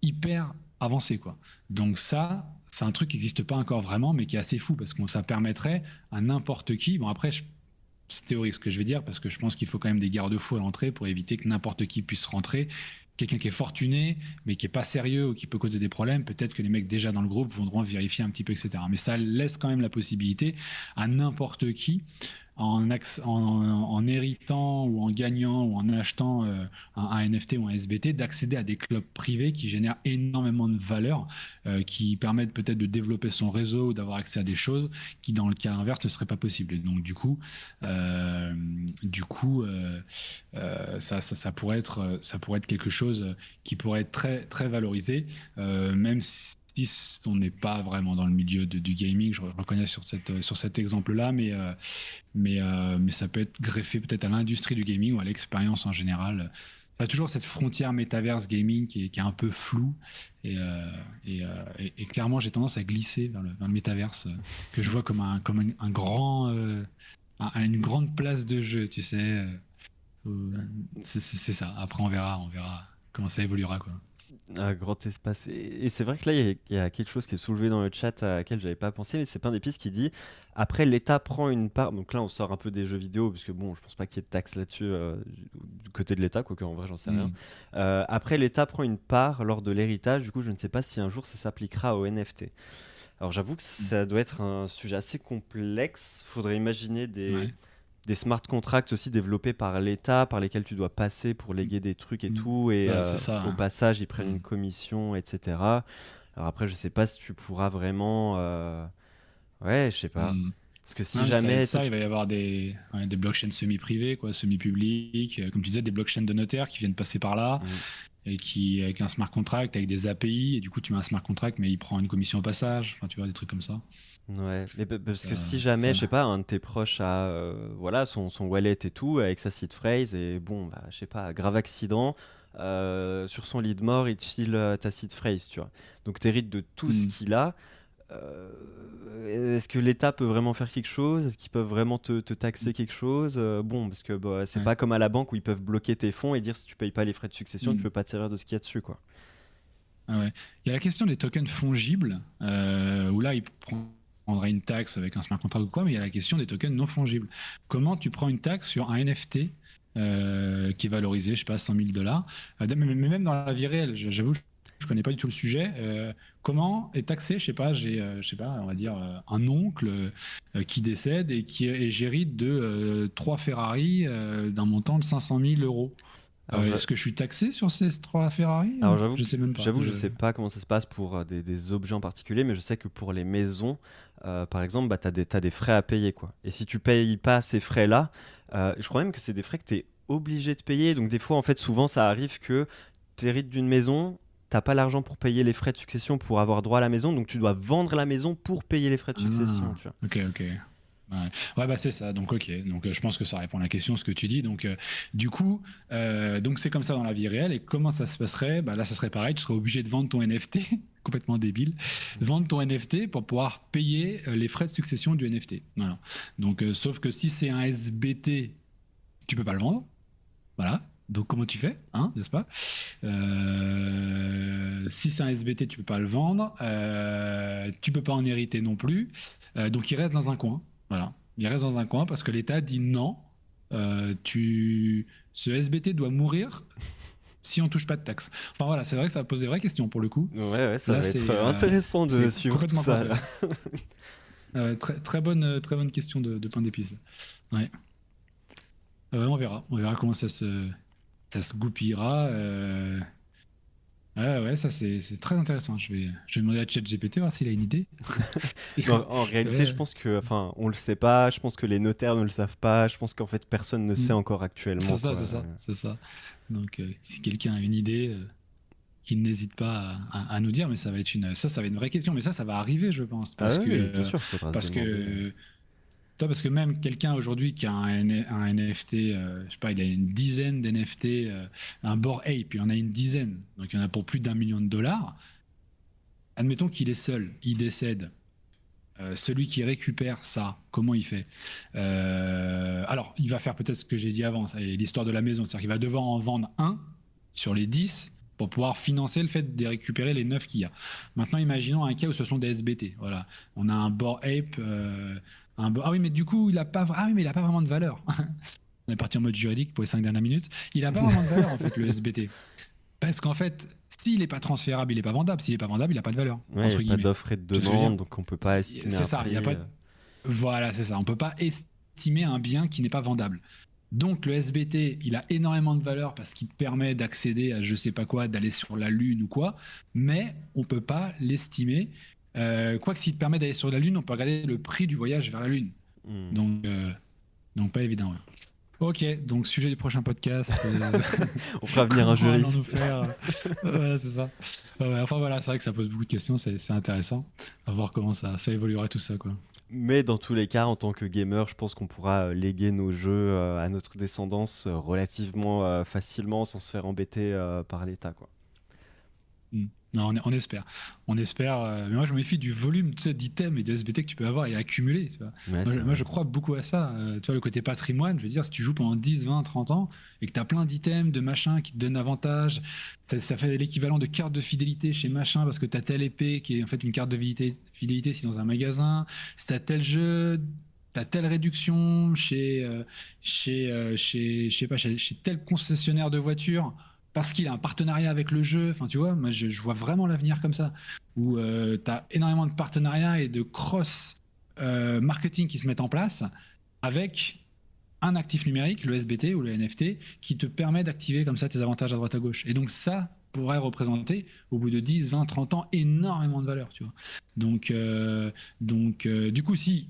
hyper avancé. quoi. Donc ça, c'est un truc qui n'existe pas encore vraiment, mais qui est assez fou, parce que ça permettrait à n'importe qui, bon après, c'est théorique ce que je vais dire, parce que je pense qu'il faut quand même des garde-fous à l'entrée pour éviter que n'importe qui puisse rentrer quelqu'un qui est fortuné, mais qui est pas sérieux ou qui peut causer des problèmes, peut-être que les mecs déjà dans le groupe voudront vérifier un petit peu, etc. Mais ça laisse quand même la possibilité à n'importe qui en, héritant ou en gagnant ou en achetant euh, un, NFT ou un SBT, d'accéder à des clubs privés qui génèrent énormément de valeur, euh, qui permettent peut-être de développer son réseau ou d'avoir accès à des choses qui, dans le cas inverse, ne seraient pas possibles. Et donc, du coup, euh, du coup ça, ça, pourrait être, ça pourrait être quelque chose qui pourrait être très, très valorisé, même si on n'est pas vraiment dans le milieu du gaming, je reconnais sur, cette, sur cet exemple-là, mais, euh, euh, mais ça peut être greffé peut-être à l'industrie du gaming ou à l'expérience en général. Il y a toujours cette frontière métaverse gaming qui est, un peu floue et, euh, clairement j'ai tendance à glisser vers le, vers métaverse que je vois comme un, comme un, grand, une grande place de jeu, tu sais. C'est ça. Après on verra, on verra comment ça évoluera. Un grand espace. Et, c'est vrai que là, il y, a quelque chose qui est soulevé dans le chat à laquelle j'avais pas pensé, mais c'est pas des pistes qui dit après l'État prend une part. Donc là, on sort un peu des jeux vidéo, parce que bon, je pense pas qu'il y ait de taxes là-dessus euh, du côté de l'État, quoique en vrai, j'en sais rien. Mm. Euh, après, l'État prend une part lors de l'héritage. Du coup, je ne sais pas si un jour ça s'appliquera au NFT. Alors j'avoue que mm. ça doit être un sujet assez complexe. Faudrait imaginer des des smart contracts aussi développés par l'État, par lesquels tu dois passer pour léguer des trucs et mm. tout. Et bah, euh, au passage, ils prennent une mm. commission, etc. Alors après, je sais pas si tu pourras vraiment. Euh, ouais, je sais pas. Mm. Parce que si jamais. Ça, il va y avoir des, des blockchains semi-privés, quoi, semi-publics. Euh, comme tu disais, des blockchains de notaires qui viennent passer par là. Et qui, avec un smart contract, avec des API. Et du coup, tu mets un smart contract, mais il prend une commission au passage. Enfin, tu vois, des trucs comme ça. Ouais, mais parce que si jamais, je sais pas, un de tes proches a euh, voilà, son, son, wallet et tout, avec sa seed phrase, et bon, bah, je sais pas, grave accident, euh, sur son lit de mort, il te file euh, ta seed phrase, tu vois. Donc tu hérites de tout ce hmm. qu'il a. Est-ce que l'État peut vraiment faire quelque chose? Est-ce qu'ils peuvent vraiment te, te taxer hmm. quelque chose? Bon, parce que bah, c'est pas comme à la banque où ils peuvent bloquer tes fonds et dire si tu payes pas les frais de succession, tu hmm. peux pas tirer de ce qu'il y a dessus, quoi. Ah ouais. Il y a la question des tokens fongibles, où là, il prend prendrait une taxe avec un smart contract ou quoi, mais il y a la question des tokens non fongibles. Comment tu prends une taxe sur un NFT euh, qui est valorisé, je sais pas, 100 000 dollars, euh, mais même dans la vie réelle, j'avoue, je connais pas du tout le sujet. Euh, comment est taxé, je sais pas, j'ai, je sais pas, on va dire un oncle qui décède et qui est j'hérite de trois Ferrari d'un montant de 500 000 euros. Est-ce que je suis taxé sur ces trois Ferrari Alors j'avoue, je sais même pas. J'avoue, je... sais pas comment ça se passe pour des, des, objets en particulier, mais je sais que pour les maisons, euh, par exemple, bah, tu as, des frais à payer. Quoi. Et si tu payes pas ces frais-là, euh, je crois même que c'est des frais que tu es obligé de payer. Donc des fois, en fait, souvent, ça arrive que tu hérites d'une maison, t'as pas l'argent pour payer les frais de succession pour avoir droit à la maison, donc tu dois vendre la maison pour payer les frais de succession. Ah, ok, ok. Ouais, bah c'est ça. Donc ok. Donc euh, je pense que ça répond à la question ce que tu dis. Donc du coup, donc c'est comme ça dans la vie réelle. Et comment ça se passerait? Bah là, ça serait pareil. Tu serais obligé de vendre ton NFT complètement débile, vendre ton NFT pour pouvoir payer euh, les frais de succession du NFT. Voilà. Donc, euh, sauf que si c'est un SBT, tu peux pas le vendre. Voilà. Donc, comment tu fais, hein, n'est-ce pas? Euh, Si c'est un SBT, tu peux pas le vendre. Euh, tu peux pas en hériter non plus. donc, il reste dans un coin. Voilà. Il reste dans un coin parce que l'État dit non. tu, ce SBT doit mourir si on touche pas de taxes. Enfin voilà, c'est vrai que ça pose des vraies questions pour le coup. Ouais, ouais ça va être euh, intéressant de suivre tout ça. très, très, bonne, très bonne question de, de pain d'épices. Ouais. Euh, on verra. On verra comment ça se, ça se goupillera. Euh, Ouais, ouais, ça c'est très intéressant. Je vais, je vais demander à ChatGPT voir s'il a une idée. en, réalité, je pense que, enfin, on le sait pas. Je pense que les notaires ne le savent pas. Je pense qu'en fait, personne ne sait mm. encore actuellement. C'est ça, c'est ça, c'est ça. Donc, euh, si quelqu'un a une idée, euh, qu'il n'hésite pas à, nous dire. Mais ça va être une, ça, ça va être une vraie question. Mais ça, ça va arriver, je pense, parce ah que, bien sûr, parce que parce que même quelqu'un aujourd'hui qui a un, NFT, euh, je sais pas, il a une dizaine d'NFT, euh, un Board Ape, il en a une dizaine, donc il y en a pour plus d'un million de dollars. Admettons qu'il est seul, il décède. Euh, celui qui récupère ça, comment il fait? Alors, il va faire peut-être ce que j'ai dit avant, l'histoire de la maison, c'est-à-dire qu'il va devoir en vendre un sur les 10 pour pouvoir financer le fait de récupérer les 9 qu'il y a. Maintenant, imaginons un cas où ce sont des SBT. Voilà, on a un Board Ape ah oui, mais du coup, il a pas, ah oui, mais il a pas vraiment de valeur. On est parti en mode juridique pour les cinq dernières minutes. Il a pas vraiment de valeur, en fait, le SBT. Parce qu'en fait, s'il n'est pas transférable, il n'est pas vendable. S'il n'est pas vendable, il n'a pas de valeur. il n'y a pas d'offre et de demande, donc on peut pas estimer. C'est ça, il y a pas. Voilà, c'est ça. On peut pas estimer un bien qui n'est pas vendable. Donc le SBT, il a énormément de valeur parce qu'il te permet d'accéder à je sais pas quoi, d'aller sur la Lune ou quoi, mais on peut pas l'estimer euh, Quoique s'il te permet d'aller sur la Lune, on peut regarder le prix du voyage vers la Lune. Hmm. Donc, euh, donc pas évident. Ok, donc sujet du prochain podcast. Euh, on fera venir un juriste. ouais, c'est ça. enfin voilà, c'est vrai que ça pose beaucoup de questions, c'est intéressant. À voir comment ça, ça évoluera tout ça. Quoi. Mais dans tous les cas, en tant que gamer, je pense qu'on pourra léguer nos jeux à notre descendance relativement facilement sans se faire embêter par l'État. quoi. Hmm. Non, on, espère. On espère. Euh, mais moi, je me méfie du volume d'items et de SBT que tu peux avoir et accumuler. moi, je, crois beaucoup à ça. Euh, tu vois, le côté patrimoine, je veux dire, si tu joues pendant 10, 20, 30 ans et que tu as plein d'items, de machins qui te donnent avantage, ça, fait l'équivalent de carte de fidélité chez machin parce que tu as telle épée qui est en fait une carte de fidélité, fidélité si dans un magasin. Si tu as tel jeu, tu telle réduction chez, euh, chez, chez, je sais pas, chez, chez tel concessionnaire de voitures parce qu'il a un partenariat avec le jeu. Enfin, tu vois, moi, je, vois vraiment l'avenir comme ça, où euh, tu as énormément de partenariats et de cross euh, marketing qui se mettent en place avec un actif numérique, le SBT ou le NFT, qui te permet d'activer comme ça tes avantages à droite à gauche. Et donc ça pourrait représenter, au bout de 10, 20, 30 ans, énormément de valeur, tu vois. Donc, euh, donc du coup, si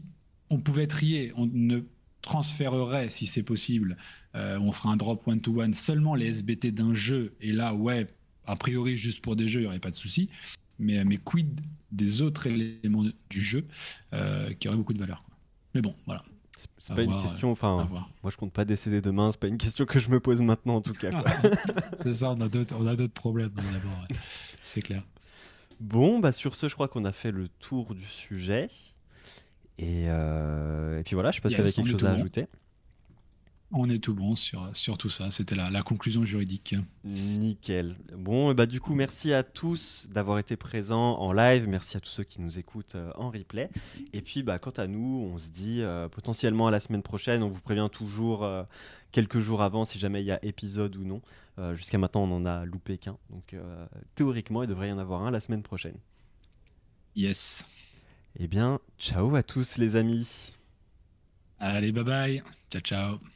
on pouvait trier, on ne transférerait, si c'est possible, euh, on fera un drop one-to-one seulement les SBT d'un jeu, et là, ouais, a priori, juste pour des jeux, il n'y aurait pas de souci. Mais, mais quid des autres éléments du jeu euh, qui auraient beaucoup de valeur Mais bon, voilà. C'est pas une question, enfin, moi je compte pas décéder demain, c'est pas une question que je me pose maintenant en tout cas. c'est ça, on a d'autres problèmes d'abord, c'est clair. Bon, bah sur ce, je crois qu'on a fait le tour du sujet. Euh, et, puis voilà, je sais pas si tu avais quelque chose à ajouter. On est tout bon sur, sur tout ça. C'était la, la, conclusion juridique. Nickel. Bon, bah du coup, merci à tous d'avoir été présents en live. Merci à tous ceux qui nous écoutent euh, en replay. Et puis, bah, quant à nous, on se dit euh, potentiellement à la semaine prochaine. On vous prévient toujours quelques jours avant si jamais il y a épisode ou non. Jusqu'à maintenant, on en a loupé qu'un. Donc, théoriquement, il devrait y en avoir un la semaine prochaine. Yes. Eh bien, ciao à tous les amis. Allez, bye bye. Ciao, ciao.